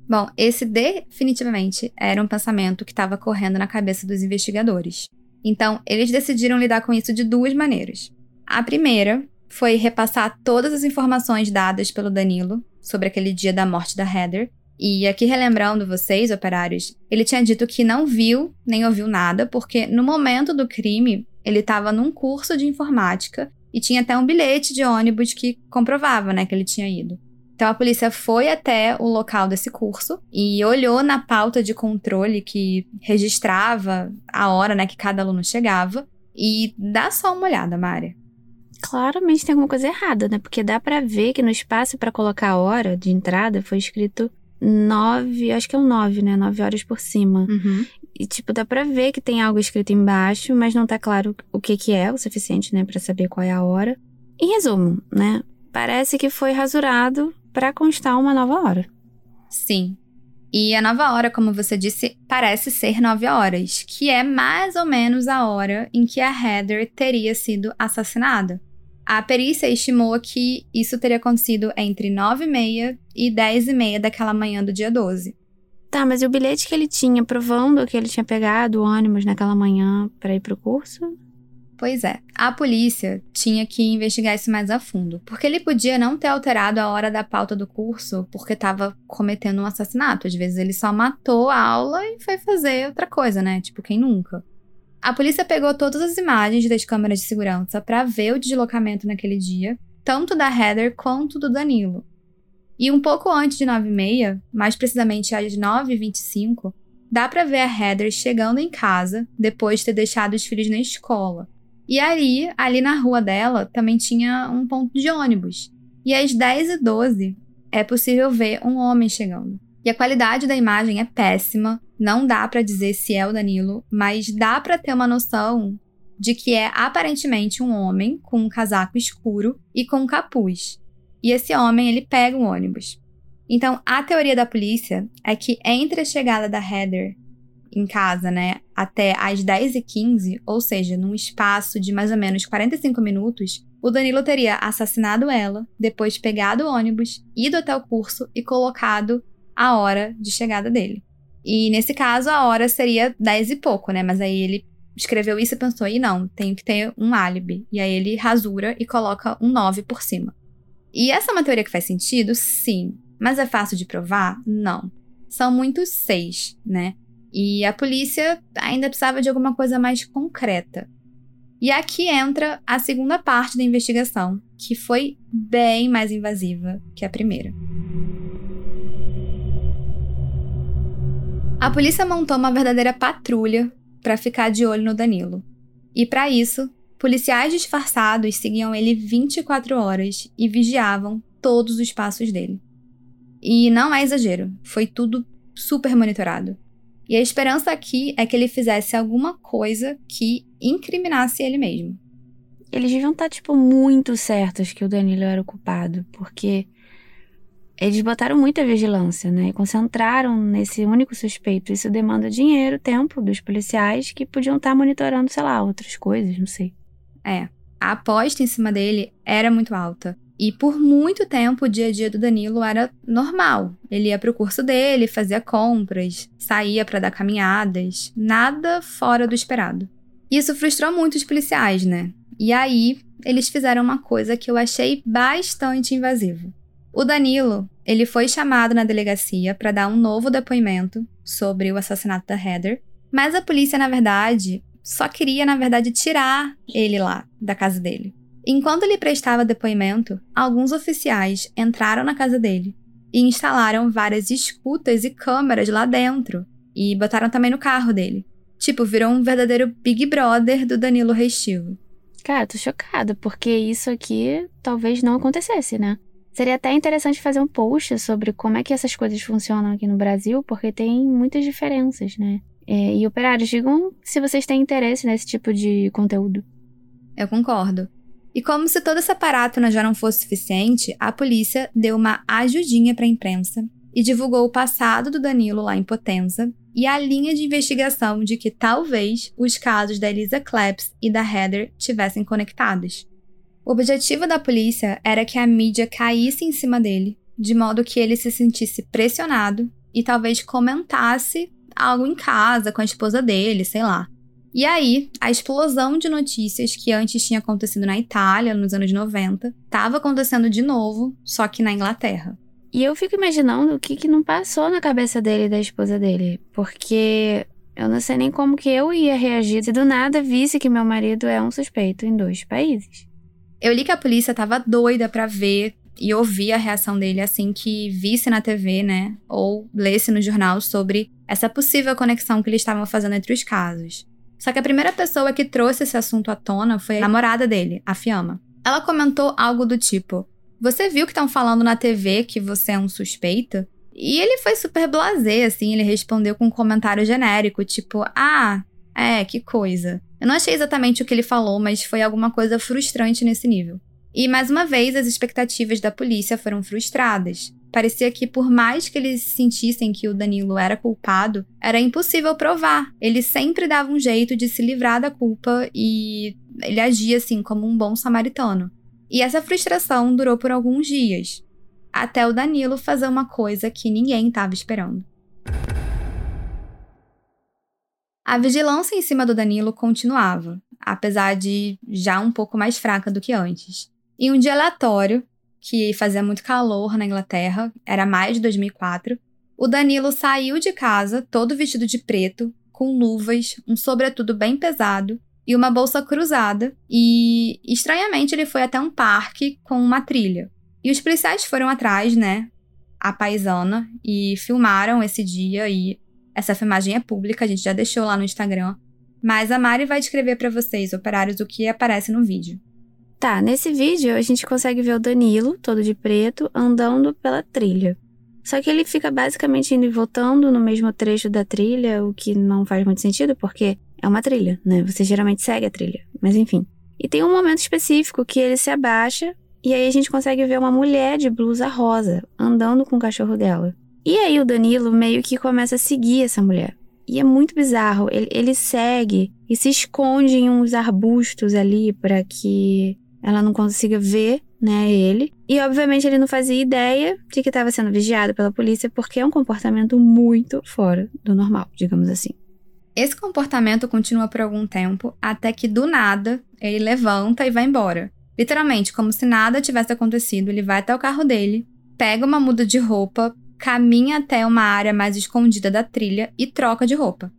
Bom, esse definitivamente era um pensamento que estava correndo na cabeça dos investigadores. Então, eles decidiram lidar com isso de duas maneiras. A primeira foi repassar todas as informações dadas pelo Danilo sobre aquele dia da morte da Heather e aqui relembrando vocês, operários, ele tinha dito que não viu nem ouviu nada, porque no momento do crime ele estava num curso de informática e tinha até um bilhete de ônibus que comprovava, né, que ele tinha ido. Então a polícia foi até o local desse curso e olhou na pauta de controle que registrava a hora, né, que cada aluno chegava e dá só uma olhada, Mária. claramente tem alguma coisa errada, né? Porque dá para ver que no espaço para colocar a hora de entrada foi escrito nove, acho que é um nove, né? Nove horas por cima. Uhum. E, tipo, dá pra ver que tem algo escrito embaixo, mas não tá claro o que que é o suficiente, né? Pra saber qual é a hora. Em resumo, né? Parece que foi rasurado para constar uma nova hora. Sim. E a nova hora, como você disse, parece ser nove horas, que é mais ou menos a hora em que a Heather teria sido assassinada. A perícia estimou que isso teria acontecido entre 9 e meia e 10 e meia daquela manhã do dia 12. Tá, mas e o bilhete que ele tinha provando que ele tinha pegado o ônibus naquela manhã para ir pro curso? Pois é, a polícia tinha que investigar isso mais a fundo, porque ele podia não ter alterado a hora da pauta do curso porque estava cometendo um assassinato. Às vezes ele só matou a aula e foi fazer outra coisa, né? Tipo, quem nunca? A polícia pegou todas as imagens das câmeras de segurança para ver o deslocamento naquele dia, tanto da Heather quanto do Danilo. E um pouco antes de 9h30, mais precisamente às 9h25, dá para ver a Heather chegando em casa depois de ter deixado os filhos na escola. E ali, ali na rua dela, também tinha um ponto de ônibus. E às 10h12 é possível ver um homem chegando. E a qualidade da imagem é péssima, não dá para dizer se é o Danilo, mas dá para ter uma noção de que é aparentemente um homem com um casaco escuro e com um capuz. E esse homem, ele pega um ônibus. Então, a teoria da polícia é que entre a chegada da Heather em casa, né, até às 10h15, ou seja, num espaço de mais ou menos 45 minutos, o Danilo teria assassinado ela, depois pegado o ônibus, ido até o curso e colocado a hora de chegada dele. E nesse caso, a hora seria 10 e pouco, né? Mas aí ele escreveu isso e pensou: e não, tenho que ter um álibi. E aí ele rasura e coloca um 9 por cima. E essa é uma teoria que faz sentido? Sim. Mas é fácil de provar? Não. São muitos seis, né? E a polícia ainda precisava de alguma coisa mais concreta. E aqui entra a segunda parte da investigação, que foi bem mais invasiva que a primeira. A polícia montou uma verdadeira patrulha para ficar de olho no Danilo. E para isso, policiais disfarçados seguiam ele 24 horas e vigiavam todos os passos dele. E não é exagero, foi tudo super monitorado. E a esperança aqui é que ele fizesse alguma coisa que incriminasse ele mesmo. Eles deviam estar, tá, tipo, muito certos que o Danilo era o culpado, porque eles botaram muita vigilância, né? E concentraram nesse único suspeito. Isso demanda dinheiro, tempo dos policiais que podiam estar monitorando, sei lá, outras coisas, não sei. É. A aposta em cima dele era muito alta. E por muito tempo o dia a dia do Danilo era normal. Ele ia pro curso dele, fazia compras, saía para dar caminhadas, nada fora do esperado. Isso frustrou muito os policiais, né? E aí, eles fizeram uma coisa que eu achei bastante invasiva. O Danilo, ele foi chamado na delegacia para dar um novo depoimento sobre o assassinato da Heather, mas a polícia, na verdade, só queria, na verdade, tirar ele lá da casa dele. Enquanto ele prestava depoimento, alguns oficiais entraram na casa dele e instalaram várias escutas e câmeras lá dentro e botaram também no carro dele. Tipo, virou um verdadeiro Big Brother do Danilo Restivo. Cara, tô chocada, porque isso aqui talvez não acontecesse, né? Seria até interessante fazer um post sobre como é que essas coisas funcionam aqui no Brasil, porque tem muitas diferenças, né? É, e operários, digam se vocês têm interesse nesse tipo de conteúdo. Eu concordo. E como se todo esse aparato já não fosse suficiente, a polícia deu uma ajudinha para a imprensa e divulgou o passado do Danilo lá em Potenza e a linha de investigação de que talvez os casos da Elisa Claps e da Heather tivessem conectados. O objetivo da polícia era que a mídia caísse em cima dele, de modo que ele se sentisse pressionado e talvez comentasse algo em casa com a esposa dele, sei lá. E aí, a explosão de notícias que antes tinha acontecido na Itália, nos anos 90, estava acontecendo de novo, só que na Inglaterra. E eu fico imaginando o que, que não passou na cabeça dele e da esposa dele. Porque eu não sei nem como que eu ia reagir se do nada visse que meu marido é um suspeito em dois países. Eu li que a polícia tava doida para ver e ouvir a reação dele assim que visse na TV, né? Ou lesse no jornal sobre essa possível conexão que eles estavam fazendo entre os casos. Só que a primeira pessoa que trouxe esse assunto à tona foi a namorada dele, a Fiamma. Ela comentou algo do tipo: Você viu que estão falando na TV que você é um suspeito? E ele foi super blasé, assim, ele respondeu com um comentário genérico, tipo: Ah, é, que coisa. Eu não achei exatamente o que ele falou, mas foi alguma coisa frustrante nesse nível. E mais uma vez, as expectativas da polícia foram frustradas. Parecia que, por mais que eles sentissem que o Danilo era culpado, era impossível provar. Ele sempre dava um jeito de se livrar da culpa e ele agia assim como um bom samaritano. E essa frustração durou por alguns dias, até o Danilo fazer uma coisa que ninguém estava esperando. A vigilância em cima do Danilo continuava, apesar de já um pouco mais fraca do que antes. Em um dia aleatório, que fazia muito calor na Inglaterra, era mais de 2004, o Danilo saiu de casa todo vestido de preto, com luvas, um sobretudo bem pesado e uma bolsa cruzada, e estranhamente ele foi até um parque com uma trilha. E os policiais foram atrás, né, a paisana, e filmaram esse dia e essa filmagem é pública, a gente já deixou lá no Instagram. Mas a Mari vai descrever para vocês, operários, o que aparece no vídeo. Tá, nesse vídeo a gente consegue ver o Danilo, todo de preto, andando pela trilha. Só que ele fica basicamente indo e voltando no mesmo trecho da trilha, o que não faz muito sentido, porque é uma trilha, né? Você geralmente segue a trilha. Mas enfim. E tem um momento específico que ele se abaixa e aí a gente consegue ver uma mulher de blusa rosa andando com o cachorro dela. E aí o Danilo meio que começa a seguir essa mulher. E é muito bizarro. Ele, ele segue e se esconde em uns arbustos ali para que ela não consiga ver, né, ele. E obviamente ele não fazia ideia de que estava sendo vigiado pela polícia porque é um comportamento muito fora do normal, digamos assim. Esse comportamento continua por algum tempo, até que do nada ele levanta e vai embora. Literalmente, como se nada tivesse acontecido, ele vai até o carro dele, pega uma muda de roupa, caminha até uma área mais escondida da trilha e troca de roupa.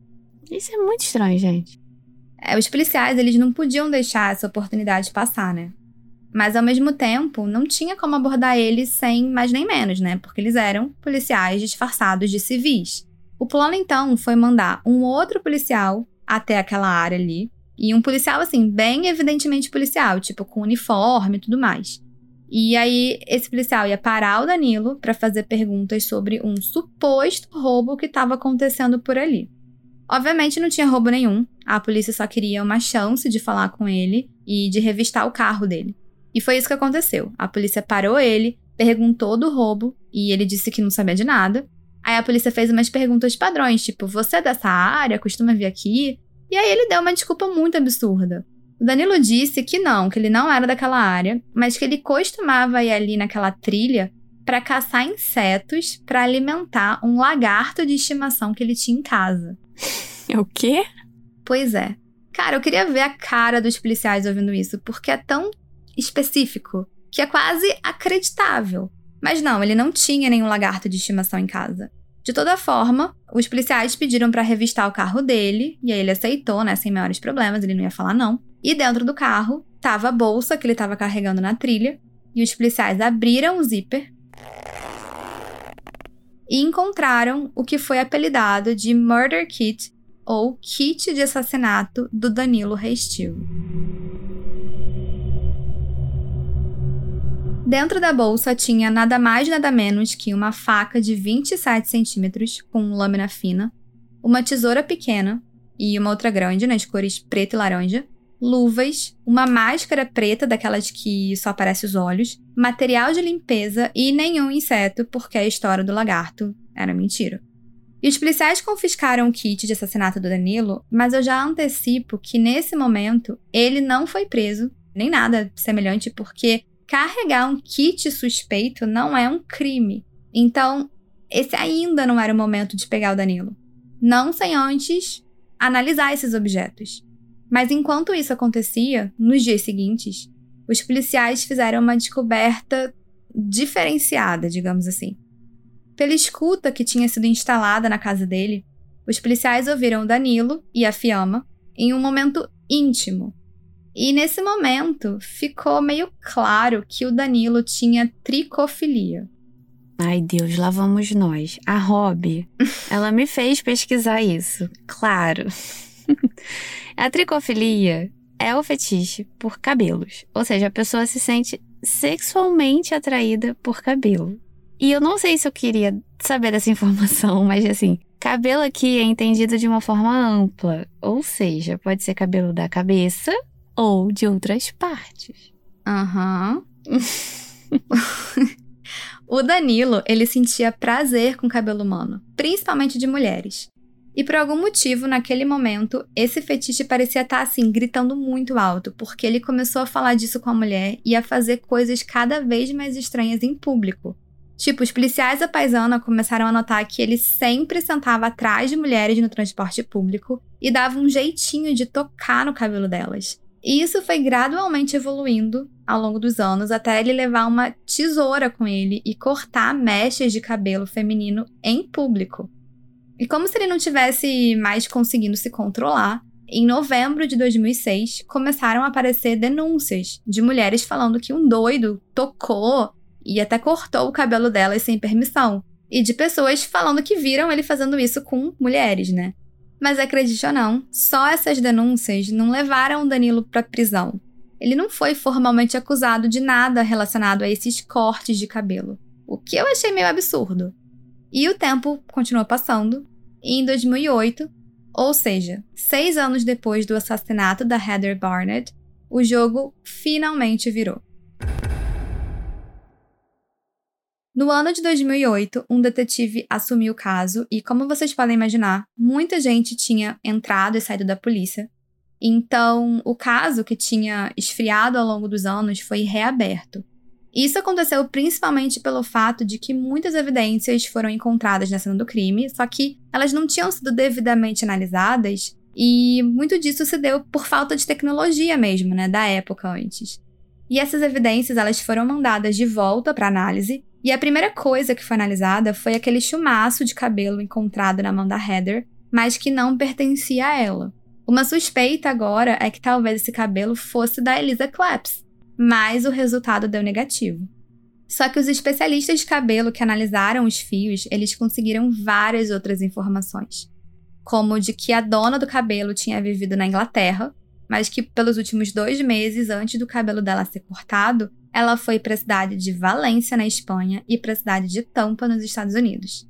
Isso é muito estranho, gente. É, os policiais, eles não podiam deixar essa oportunidade passar, né? Mas ao mesmo tempo, não tinha como abordar eles sem mais nem menos, né? Porque eles eram policiais disfarçados de civis. O plano então foi mandar um outro policial até aquela área ali, e um policial assim, bem evidentemente policial, tipo com uniforme e tudo mais. E aí esse policial ia parar o Danilo para fazer perguntas sobre um suposto roubo que estava acontecendo por ali. Obviamente não tinha roubo nenhum. A polícia só queria uma chance de falar com ele e de revistar o carro dele. E foi isso que aconteceu. A polícia parou ele, perguntou do roubo e ele disse que não sabia de nada. Aí a polícia fez umas perguntas padrões, tipo: "Você é dessa área? Costuma vir aqui?" E aí ele deu uma desculpa muito absurda. O Danilo disse que não, que ele não era daquela área, mas que ele costumava ir ali naquela trilha para caçar insetos para alimentar um lagarto de estimação que ele tinha em casa. É o quê? Pois é. Cara, eu queria ver a cara dos policiais ouvindo isso, porque é tão específico que é quase acreditável. Mas não, ele não tinha nenhum lagarto de estimação em casa. De toda forma, os policiais pediram para revistar o carro dele, e aí ele aceitou, né, sem maiores problemas, ele não ia falar não. E dentro do carro tava a bolsa que ele estava carregando na trilha, e os policiais abriram o zíper e encontraram o que foi apelidado de Murder Kit ou Kit de assassinato do Danilo Restivo. Dentro da bolsa tinha nada mais nada menos que uma faca de 27 centímetros com lâmina fina, uma tesoura pequena e uma outra grande nas cores preto e laranja, luvas, uma máscara preta daquelas que só aparece os olhos, material de limpeza e nenhum inseto, porque a história do lagarto era mentira. E os policiais confiscaram o kit de assassinato do Danilo, mas eu já antecipo que nesse momento ele não foi preso, nem nada semelhante, porque carregar um kit suspeito não é um crime. Então, esse ainda não era o momento de pegar o Danilo. Não sem antes analisar esses objetos. Mas enquanto isso acontecia, nos dias seguintes, os policiais fizeram uma descoberta diferenciada, digamos assim. Pela escuta que tinha sido instalada na casa dele, os policiais ouviram o Danilo e a Fiamma em um momento íntimo e nesse momento ficou meio claro que o Danilo tinha tricofilia. Ai Deus, lá vamos nós. A Rob, ela me fez pesquisar isso, claro. a tricofilia é o fetiche por cabelos. Ou seja, a pessoa se sente sexualmente atraída por cabelo. E eu não sei se eu queria saber dessa informação, mas assim, cabelo aqui é entendido de uma forma ampla. Ou seja, pode ser cabelo da cabeça ou de outras partes. Aham. o Danilo, ele sentia prazer com cabelo humano, principalmente de mulheres. E por algum motivo, naquele momento, esse fetiche parecia estar assim, gritando muito alto, porque ele começou a falar disso com a mulher e a fazer coisas cada vez mais estranhas em público. Tipo, os policiais da paisana começaram a notar que ele sempre sentava atrás de mulheres no transporte público e dava um jeitinho de tocar no cabelo delas. E isso foi gradualmente evoluindo ao longo dos anos até ele levar uma tesoura com ele e cortar mechas de cabelo feminino em público. E como se ele não tivesse mais conseguindo se controlar, em novembro de 2006 começaram a aparecer denúncias de mulheres falando que um doido tocou e até cortou o cabelo delas sem permissão, e de pessoas falando que viram ele fazendo isso com mulheres, né? Mas acredite ou não, só essas denúncias não levaram Danilo para prisão. Ele não foi formalmente acusado de nada relacionado a esses cortes de cabelo, o que eu achei meio absurdo. E o tempo continuou passando, e em 2008, ou seja, seis anos depois do assassinato da Heather Barnett, o jogo finalmente virou. No ano de 2008, um detetive assumiu o caso e, como vocês podem imaginar, muita gente tinha entrado e saído da polícia. Então, o caso, que tinha esfriado ao longo dos anos, foi reaberto. Isso aconteceu principalmente pelo fato de que muitas evidências foram encontradas na cena do crime, só que elas não tinham sido devidamente analisadas, e muito disso se deu por falta de tecnologia mesmo, né, da época antes. E essas evidências elas foram mandadas de volta para análise, e a primeira coisa que foi analisada foi aquele chumaço de cabelo encontrado na mão da Heather, mas que não pertencia a ela. Uma suspeita agora é que talvez esse cabelo fosse da Elisa Claps, mas o resultado deu negativo. Só que os especialistas de cabelo que analisaram os fios, eles conseguiram várias outras informações, como de que a dona do cabelo tinha vivido na Inglaterra, mas que pelos últimos dois meses antes do cabelo dela ser cortado, ela foi para a cidade de Valência, na Espanha, e para a cidade de Tampa, nos Estados Unidos.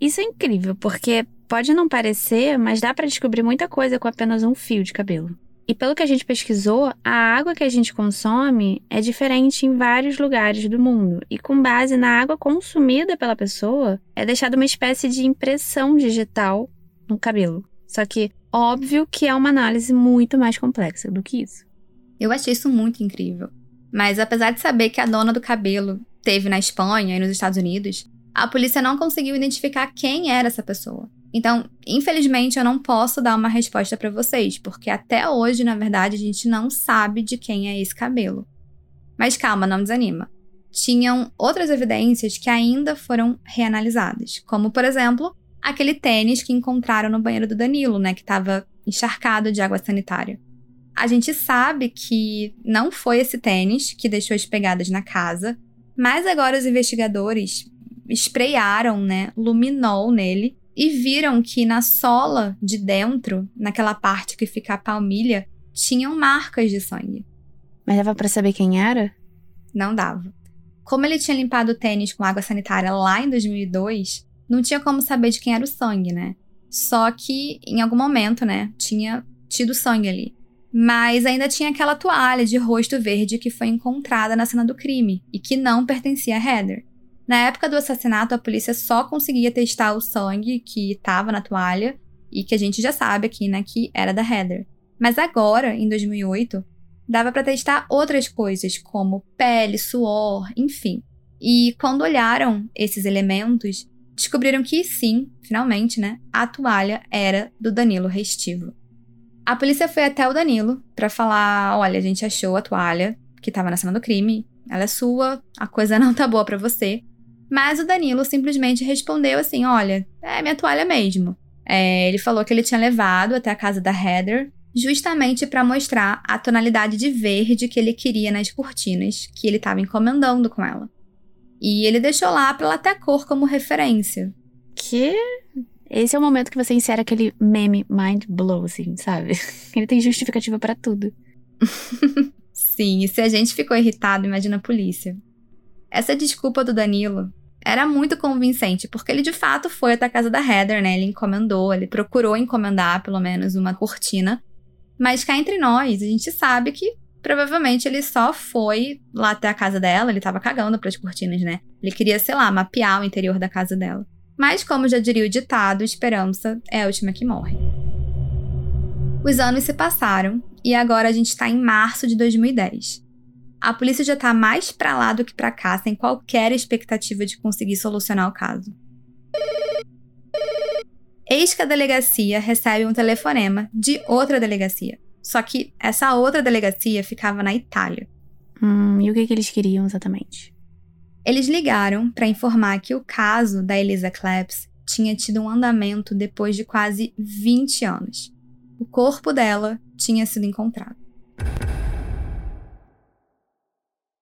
Isso é incrível, porque pode não parecer, mas dá para descobrir muita coisa com apenas um fio de cabelo. E pelo que a gente pesquisou, a água que a gente consome é diferente em vários lugares do mundo. E com base na água consumida pela pessoa, é deixada uma espécie de impressão digital no cabelo. Só que, óbvio que é uma análise muito mais complexa do que isso. Eu achei isso muito incrível. Mas apesar de saber que a dona do cabelo teve na Espanha e nos Estados Unidos, a polícia não conseguiu identificar quem era essa pessoa. Então, infelizmente, eu não posso dar uma resposta para vocês, porque até hoje, na verdade, a gente não sabe de quem é esse cabelo. Mas calma, não desanima. Tinham outras evidências que ainda foram reanalisadas, como, por exemplo, aquele tênis que encontraram no banheiro do Danilo, né, que estava encharcado de água sanitária. A gente sabe que não foi esse tênis que deixou as pegadas na casa, mas agora os investigadores esprearam, né, luminol nele e viram que na sola de dentro, naquela parte que fica a palmilha, tinham marcas de sangue. Mas dava para saber quem era? Não dava. Como ele tinha limpado o tênis com água sanitária lá em 2002, não tinha como saber de quem era o sangue, né? Só que em algum momento, né, tinha tido sangue ali. Mas ainda tinha aquela toalha de rosto verde que foi encontrada na cena do crime e que não pertencia a Heather. Na época do assassinato, a polícia só conseguia testar o sangue que estava na toalha e que a gente já sabe aqui, né, que era da Heather. Mas agora, em 2008, dava para testar outras coisas, como pele, suor, enfim. E quando olharam esses elementos, descobriram que sim, finalmente, né, a toalha era do Danilo Restivo. A polícia foi até o Danilo para falar: olha, a gente achou a toalha que estava na cena do crime, ela é sua, a coisa não tá boa para você. Mas o Danilo simplesmente respondeu assim: olha, é minha toalha mesmo. É, ele falou que ele tinha levado até a casa da Heather justamente para mostrar a tonalidade de verde que ele queria nas cortinas que ele estava encomendando com ela. E ele deixou lá para ela ter a cor como referência. Que? Esse é o momento que você insere aquele meme mind blow, assim, sabe? Ele tem justificativa para tudo. Sim, e se a gente ficou irritado, imagina a polícia. Essa desculpa do Danilo era muito convincente, porque ele de fato foi até a casa da Heather, né? Ele encomendou, ele procurou encomendar pelo menos uma cortina. Mas cá entre nós, a gente sabe que provavelmente ele só foi lá até a casa dela, ele tava cagando pras cortinas, né? Ele queria, sei lá, mapear o interior da casa dela. Mas, como já diria o ditado, esperança é a última que morre. Os anos se passaram e agora a gente está em março de 2010. A polícia já está mais para lá do que para cá, sem qualquer expectativa de conseguir solucionar o caso. Eis que a delegacia recebe um telefonema de outra delegacia. Só que essa outra delegacia ficava na Itália. Hum, e o que, que eles queriam exatamente? Eles ligaram para informar que o caso da Elisa Claps tinha tido um andamento depois de quase 20 anos. O corpo dela tinha sido encontrado.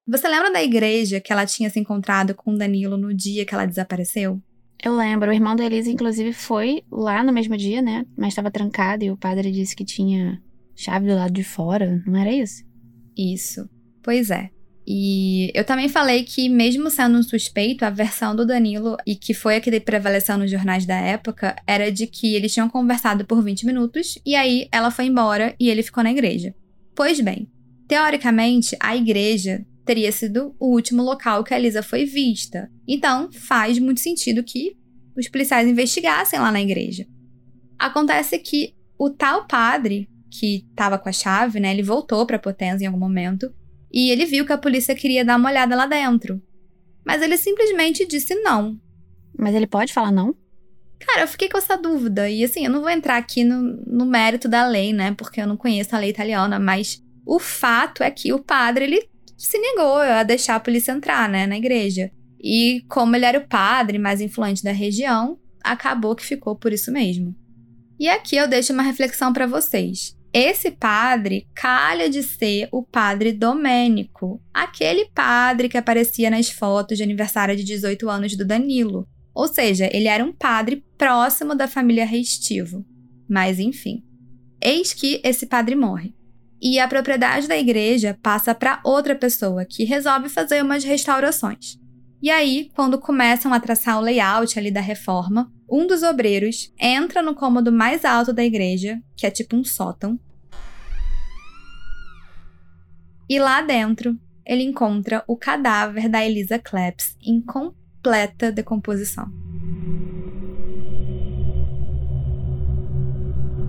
Você lembra da igreja que ela tinha se encontrado com Danilo no dia que ela desapareceu? Eu lembro. O irmão da Elisa, inclusive, foi lá no mesmo dia, né? Mas estava trancado e o padre disse que tinha chave do lado de fora. Não era isso? Isso. Pois é. E eu também falei que, mesmo sendo um suspeito, a versão do Danilo, e que foi a que prevaleceu nos jornais da época, era de que eles tinham conversado por 20 minutos e aí ela foi embora e ele ficou na igreja. Pois bem, teoricamente, a igreja teria sido o último local que a Lisa foi vista. Então, faz muito sentido que os policiais investigassem lá na igreja. Acontece que o tal padre que estava com a chave, né, ele voltou para Potenza em algum momento e ele viu que a polícia queria dar uma olhada lá dentro. Mas ele simplesmente disse não. Mas ele pode falar não? Cara, eu fiquei com essa dúvida. E assim, eu não vou entrar aqui no, no mérito da lei, né? Porque eu não conheço a lei italiana, mas o fato é que o padre, ele se negou a deixar a polícia entrar, né, na igreja. E como ele era o padre mais influente da região, acabou que ficou por isso mesmo. E aqui eu deixo uma reflexão para vocês. Esse padre calha de ser o padre Domênico, aquele padre que aparecia nas fotos de aniversário de 18 anos do Danilo. Ou seja, ele era um padre próximo da família Restivo. Mas enfim. Eis que esse padre morre. E a propriedade da igreja passa para outra pessoa que resolve fazer umas restaurações. E aí, quando começam a traçar o layout ali da reforma, um dos obreiros entra no cômodo mais alto da igreja, que é tipo um sótão, e lá dentro, ele encontra o cadáver da Elisa Claps em completa decomposição.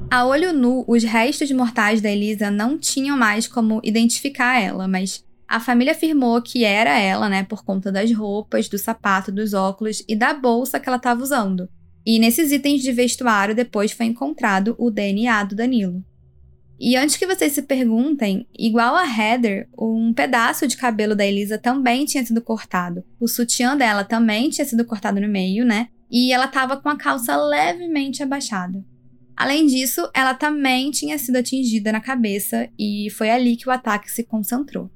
A olho nu, os restos mortais da Elisa não tinham mais como identificar ela, mas a família afirmou que era ela, né, por conta das roupas, do sapato, dos óculos e da bolsa que ela estava usando. E nesses itens de vestuário depois foi encontrado o DNA do Danilo. E antes que vocês se perguntem, igual a Heather, um pedaço de cabelo da Elisa também tinha sido cortado. O sutiã dela também tinha sido cortado no meio, né? E ela estava com a calça levemente abaixada. Além disso, ela também tinha sido atingida na cabeça e foi ali que o ataque se concentrou.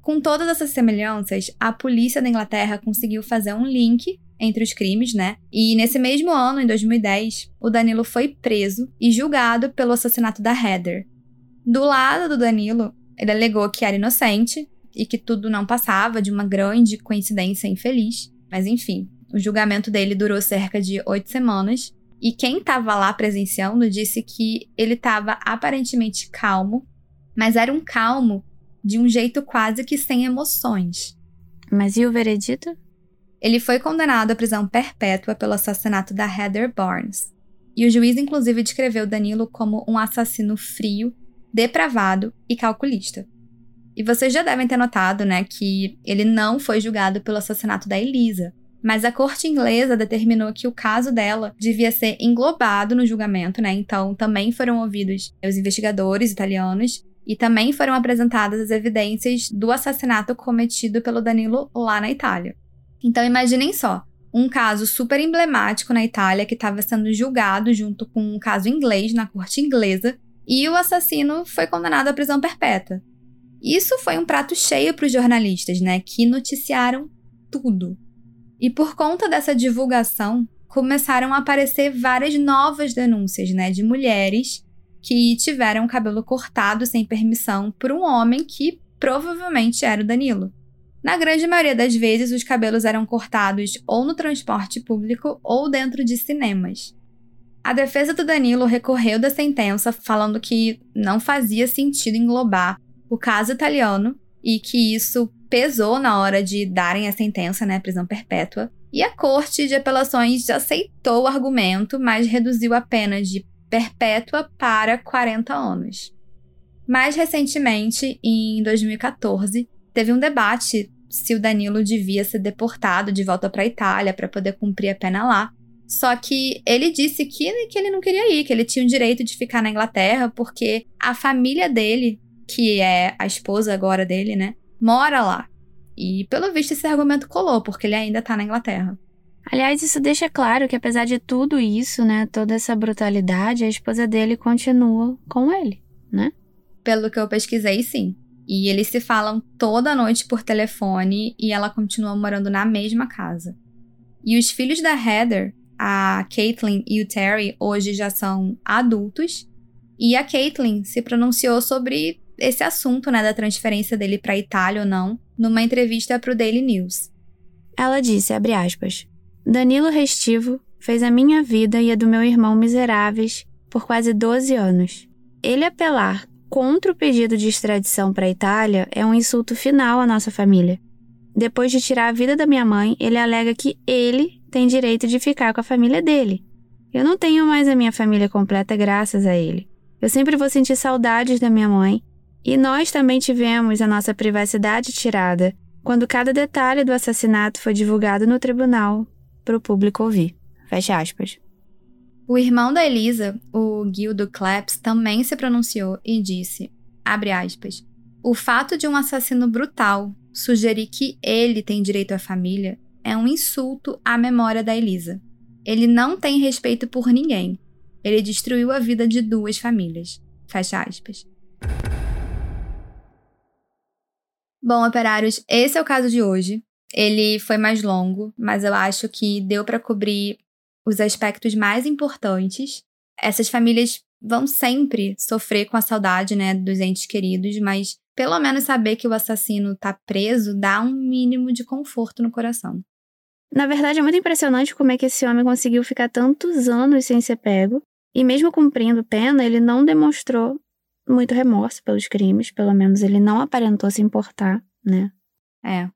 Com todas essas semelhanças, a polícia da Inglaterra conseguiu fazer um link entre os crimes, né? E nesse mesmo ano, em 2010, o Danilo foi preso e julgado pelo assassinato da Heather. Do lado do Danilo, ele alegou que era inocente e que tudo não passava de uma grande coincidência infeliz. Mas enfim, o julgamento dele durou cerca de oito semanas. E quem estava lá presenciando disse que ele estava aparentemente calmo, mas era um calmo de um jeito quase que sem emoções. Mas e o veredito? Ele foi condenado à prisão perpétua pelo assassinato da Heather Barnes. E o juiz, inclusive, descreveu Danilo como um assassino frio, depravado e calculista. E vocês já devem ter notado, né, que ele não foi julgado pelo assassinato da Elisa, mas a corte inglesa determinou que o caso dela devia ser englobado no julgamento, né? Então também foram ouvidos os investigadores italianos e também foram apresentadas as evidências do assassinato cometido pelo Danilo lá na Itália. Então imaginem só, um caso super emblemático na Itália que estava sendo julgado junto com um caso inglês na corte inglesa e o assassino foi condenado à prisão perpétua. Isso foi um prato cheio para os jornalistas, né, que noticiaram tudo. E por conta dessa divulgação, começaram a aparecer várias novas denúncias, né, de mulheres que tiveram o cabelo cortado sem permissão por um homem que provavelmente era o Danilo. Na grande maioria das vezes, os cabelos eram cortados ou no transporte público ou dentro de cinemas. A defesa do Danilo recorreu da sentença, falando que não fazia sentido englobar o caso italiano e que isso pesou na hora de darem a sentença, né, prisão perpétua. E a Corte de Apelações aceitou o argumento, mas reduziu a pena de perpétua para 40 anos. Mais recentemente, em 2014, teve um debate se o Danilo devia ser deportado de volta para a Itália para poder cumprir a pena lá. Só que ele disse que, que ele não queria ir, que ele tinha o direito de ficar na Inglaterra, porque a família dele, que é a esposa agora dele, né, mora lá. E pelo visto esse argumento colou, porque ele ainda tá na Inglaterra. Aliás, isso deixa claro que apesar de tudo isso, né, toda essa brutalidade, a esposa dele continua com ele, né? Pelo que eu pesquisei, sim. E eles se falam toda noite por telefone e ela continua morando na mesma casa. E os filhos da Heather, a Caitlyn e o Terry, hoje já são adultos. E a Caitlyn se pronunciou sobre esse assunto, né, da transferência dele para Itália ou não, numa entrevista para o Daily News. Ela disse, abre aspas, Danilo Restivo fez a minha vida e a do meu irmão miseráveis por quase 12 anos. Ele apelar contra o pedido de extradição para Itália é um insulto final à nossa família. Depois de tirar a vida da minha mãe, ele alega que ele tem direito de ficar com a família dele. Eu não tenho mais a minha família completa graças a ele. Eu sempre vou sentir saudades da minha mãe, e nós também tivemos a nossa privacidade tirada quando cada detalhe do assassinato foi divulgado no tribunal para o público ouvir. Fecha aspas. O irmão da Elisa, o Gildo Claps, também se pronunciou e disse, abre aspas, o fato de um assassino brutal sugerir que ele tem direito à família é um insulto à memória da Elisa. Ele não tem respeito por ninguém. Ele destruiu a vida de duas famílias. Fecha aspas. Bom, operários, esse é o caso de hoje. Ele foi mais longo, mas eu acho que deu para cobrir os aspectos mais importantes. Essas famílias vão sempre sofrer com a saudade, né, dos entes queridos, mas pelo menos saber que o assassino tá preso dá um mínimo de conforto no coração. Na verdade, é muito impressionante como é que esse homem conseguiu ficar tantos anos sem ser pego, e mesmo cumprindo pena, ele não demonstrou muito remorso pelos crimes, pelo menos ele não aparentou se importar, né? É.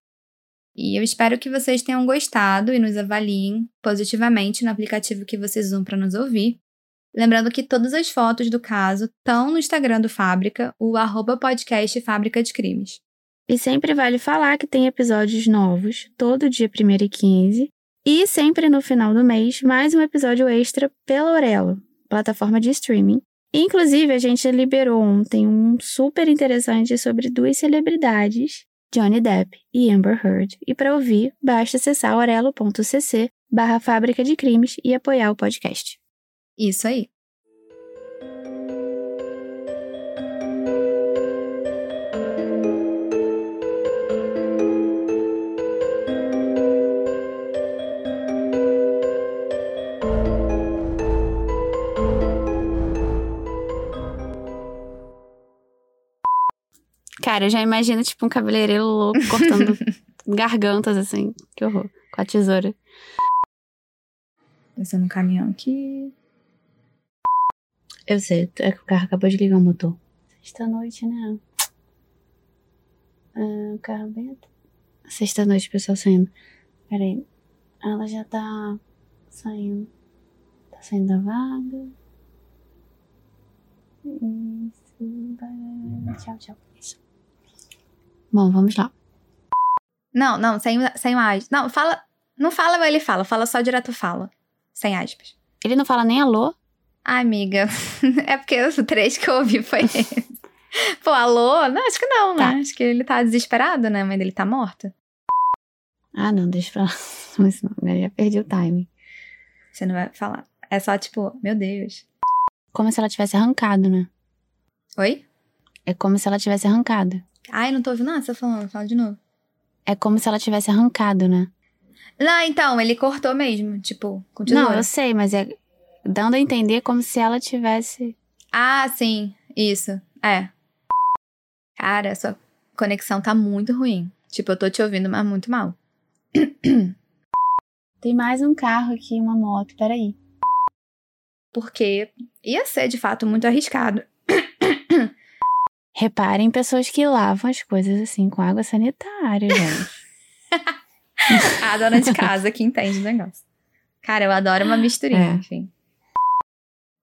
E eu espero que vocês tenham gostado e nos avaliem positivamente no aplicativo que vocês usam para nos ouvir. Lembrando que todas as fotos do caso estão no Instagram do Fábrica, o arroba podcast Fábrica de Crimes. E sempre vale falar que tem episódios novos, todo dia 1 e 15, e sempre no final do mês, mais um episódio extra pela Orelo, plataforma de streaming. Inclusive, a gente liberou ontem um super interessante sobre duas celebridades Johnny Depp e Amber Heard. E para ouvir, basta acessar orelo.cc barra Fábrica de Crimes e apoiar o podcast. Isso aí. Cara, eu já imagino, tipo, um cabeleireiro louco cortando gargantas, assim. Que horror. Com a tesoura. Pensando no caminhão aqui. Eu sei, é que o carro acabou de ligar o motor. Sexta-noite, né? Ah, o carro bem. Sexta-noite, pessoal saindo. Peraí. Ela já tá saindo. Tá saindo da vaga. Isso. Tchau, tchau. Bom, vamos lá. Não, não, sem, sem mais. Não, fala. Não fala, ele fala. Fala só direto fala. Sem aspas. Ele não fala nem alô? Ai, amiga. é porque o trecho que eu ouvi foi esse. Pô, alô? Não, acho que não, né? Tá. Acho que ele tá desesperado, né? A mãe dele tá morta. Ah, não, deixa pra lá. Mas não, eu já perdi o timing. Você não vai falar. É só tipo, meu Deus. Como se ela tivesse arrancado, né? Oi? É como se ela tivesse arrancado. Ai, não tô ouvindo nada, você tá falando, fala de novo. É como se ela tivesse arrancado, né? Não, então, ele cortou mesmo, tipo, com tesoura. Não, eu sei, mas é dando a entender como se ela tivesse. Ah, sim. Isso. É. Cara, sua conexão tá muito ruim. Tipo, eu tô te ouvindo, mas muito mal. Tem mais um carro aqui, uma moto. Peraí. Porque ia ser, de fato, muito arriscado. Reparem pessoas que lavam as coisas assim com água sanitária, gente. A dona de casa que entende o negócio. Cara, eu adoro uma misturinha, É. enfim.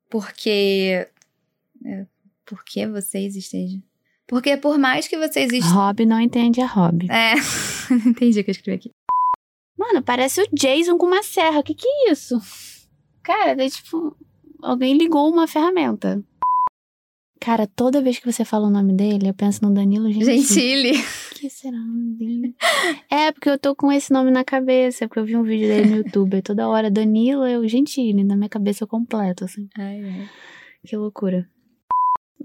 Porque. é, Por que vocês estejam. Porque por mais que vocês estejam. Rob não entende a Rob. É, não entendi o que eu escrevi aqui. Mano, parece o Jason com uma serra. O que que é isso? Cara, é tipo... Alguém ligou uma ferramenta. Cara, toda vez que você fala o nome dele, eu penso no Danilo Gentili. Gentile. O que será o nome dele? É, porque eu tô com esse nome na cabeça, porque eu vi um vídeo dele no YouTube. Toda hora, Danilo é o Gentili, na minha cabeça eu completo, assim. Ai, ai. Que loucura.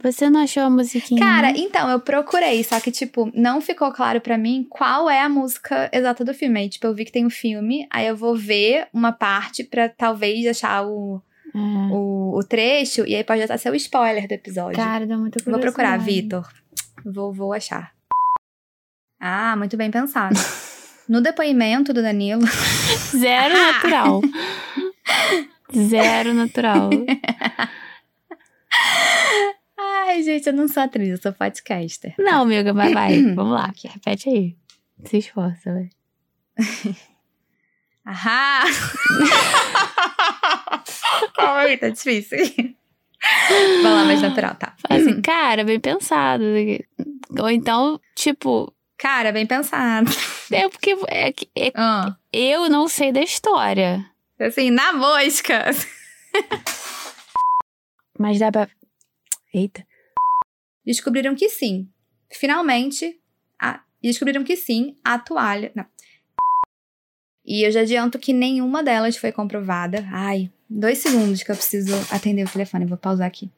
Você não achou a musiquinha? Cara, então, eu procurei, só que, tipo, não ficou claro pra mim qual é a música exata do filme. Aí, tipo, eu vi que tem um filme, aí eu vou ver uma parte pra talvez achar o, É. o, o trecho, e aí pode até ser o spoiler do episódio. Cara, dá muita vou procurar, curiosidade. Vitor. Vou, vou achar. Ah, muito bem pensado. No depoimento do Danilo, Zero natural. Zero natural. Ai, gente, eu não sou atriz, eu sou podcaster. Não, amiga, mas vai. Vamos lá. Repete aí. Se esforça, vai. Ahá! Calma aí, tá difícil. Vai lá, mais natural, tá. Fala assim, cara, bem pensado. Ou então, tipo, Cara, bem pensado. é porque é que- é- Ah, eu não sei da história. assim, na mosca. Mas dá pra. Eita. Descobriram que sim. Finalmente, a... descobriram que sim, a toalha. Não. E eu já adianto que nenhuma delas foi comprovada. Ai, dois segundos que eu preciso atender o telefone, vou pausar aqui.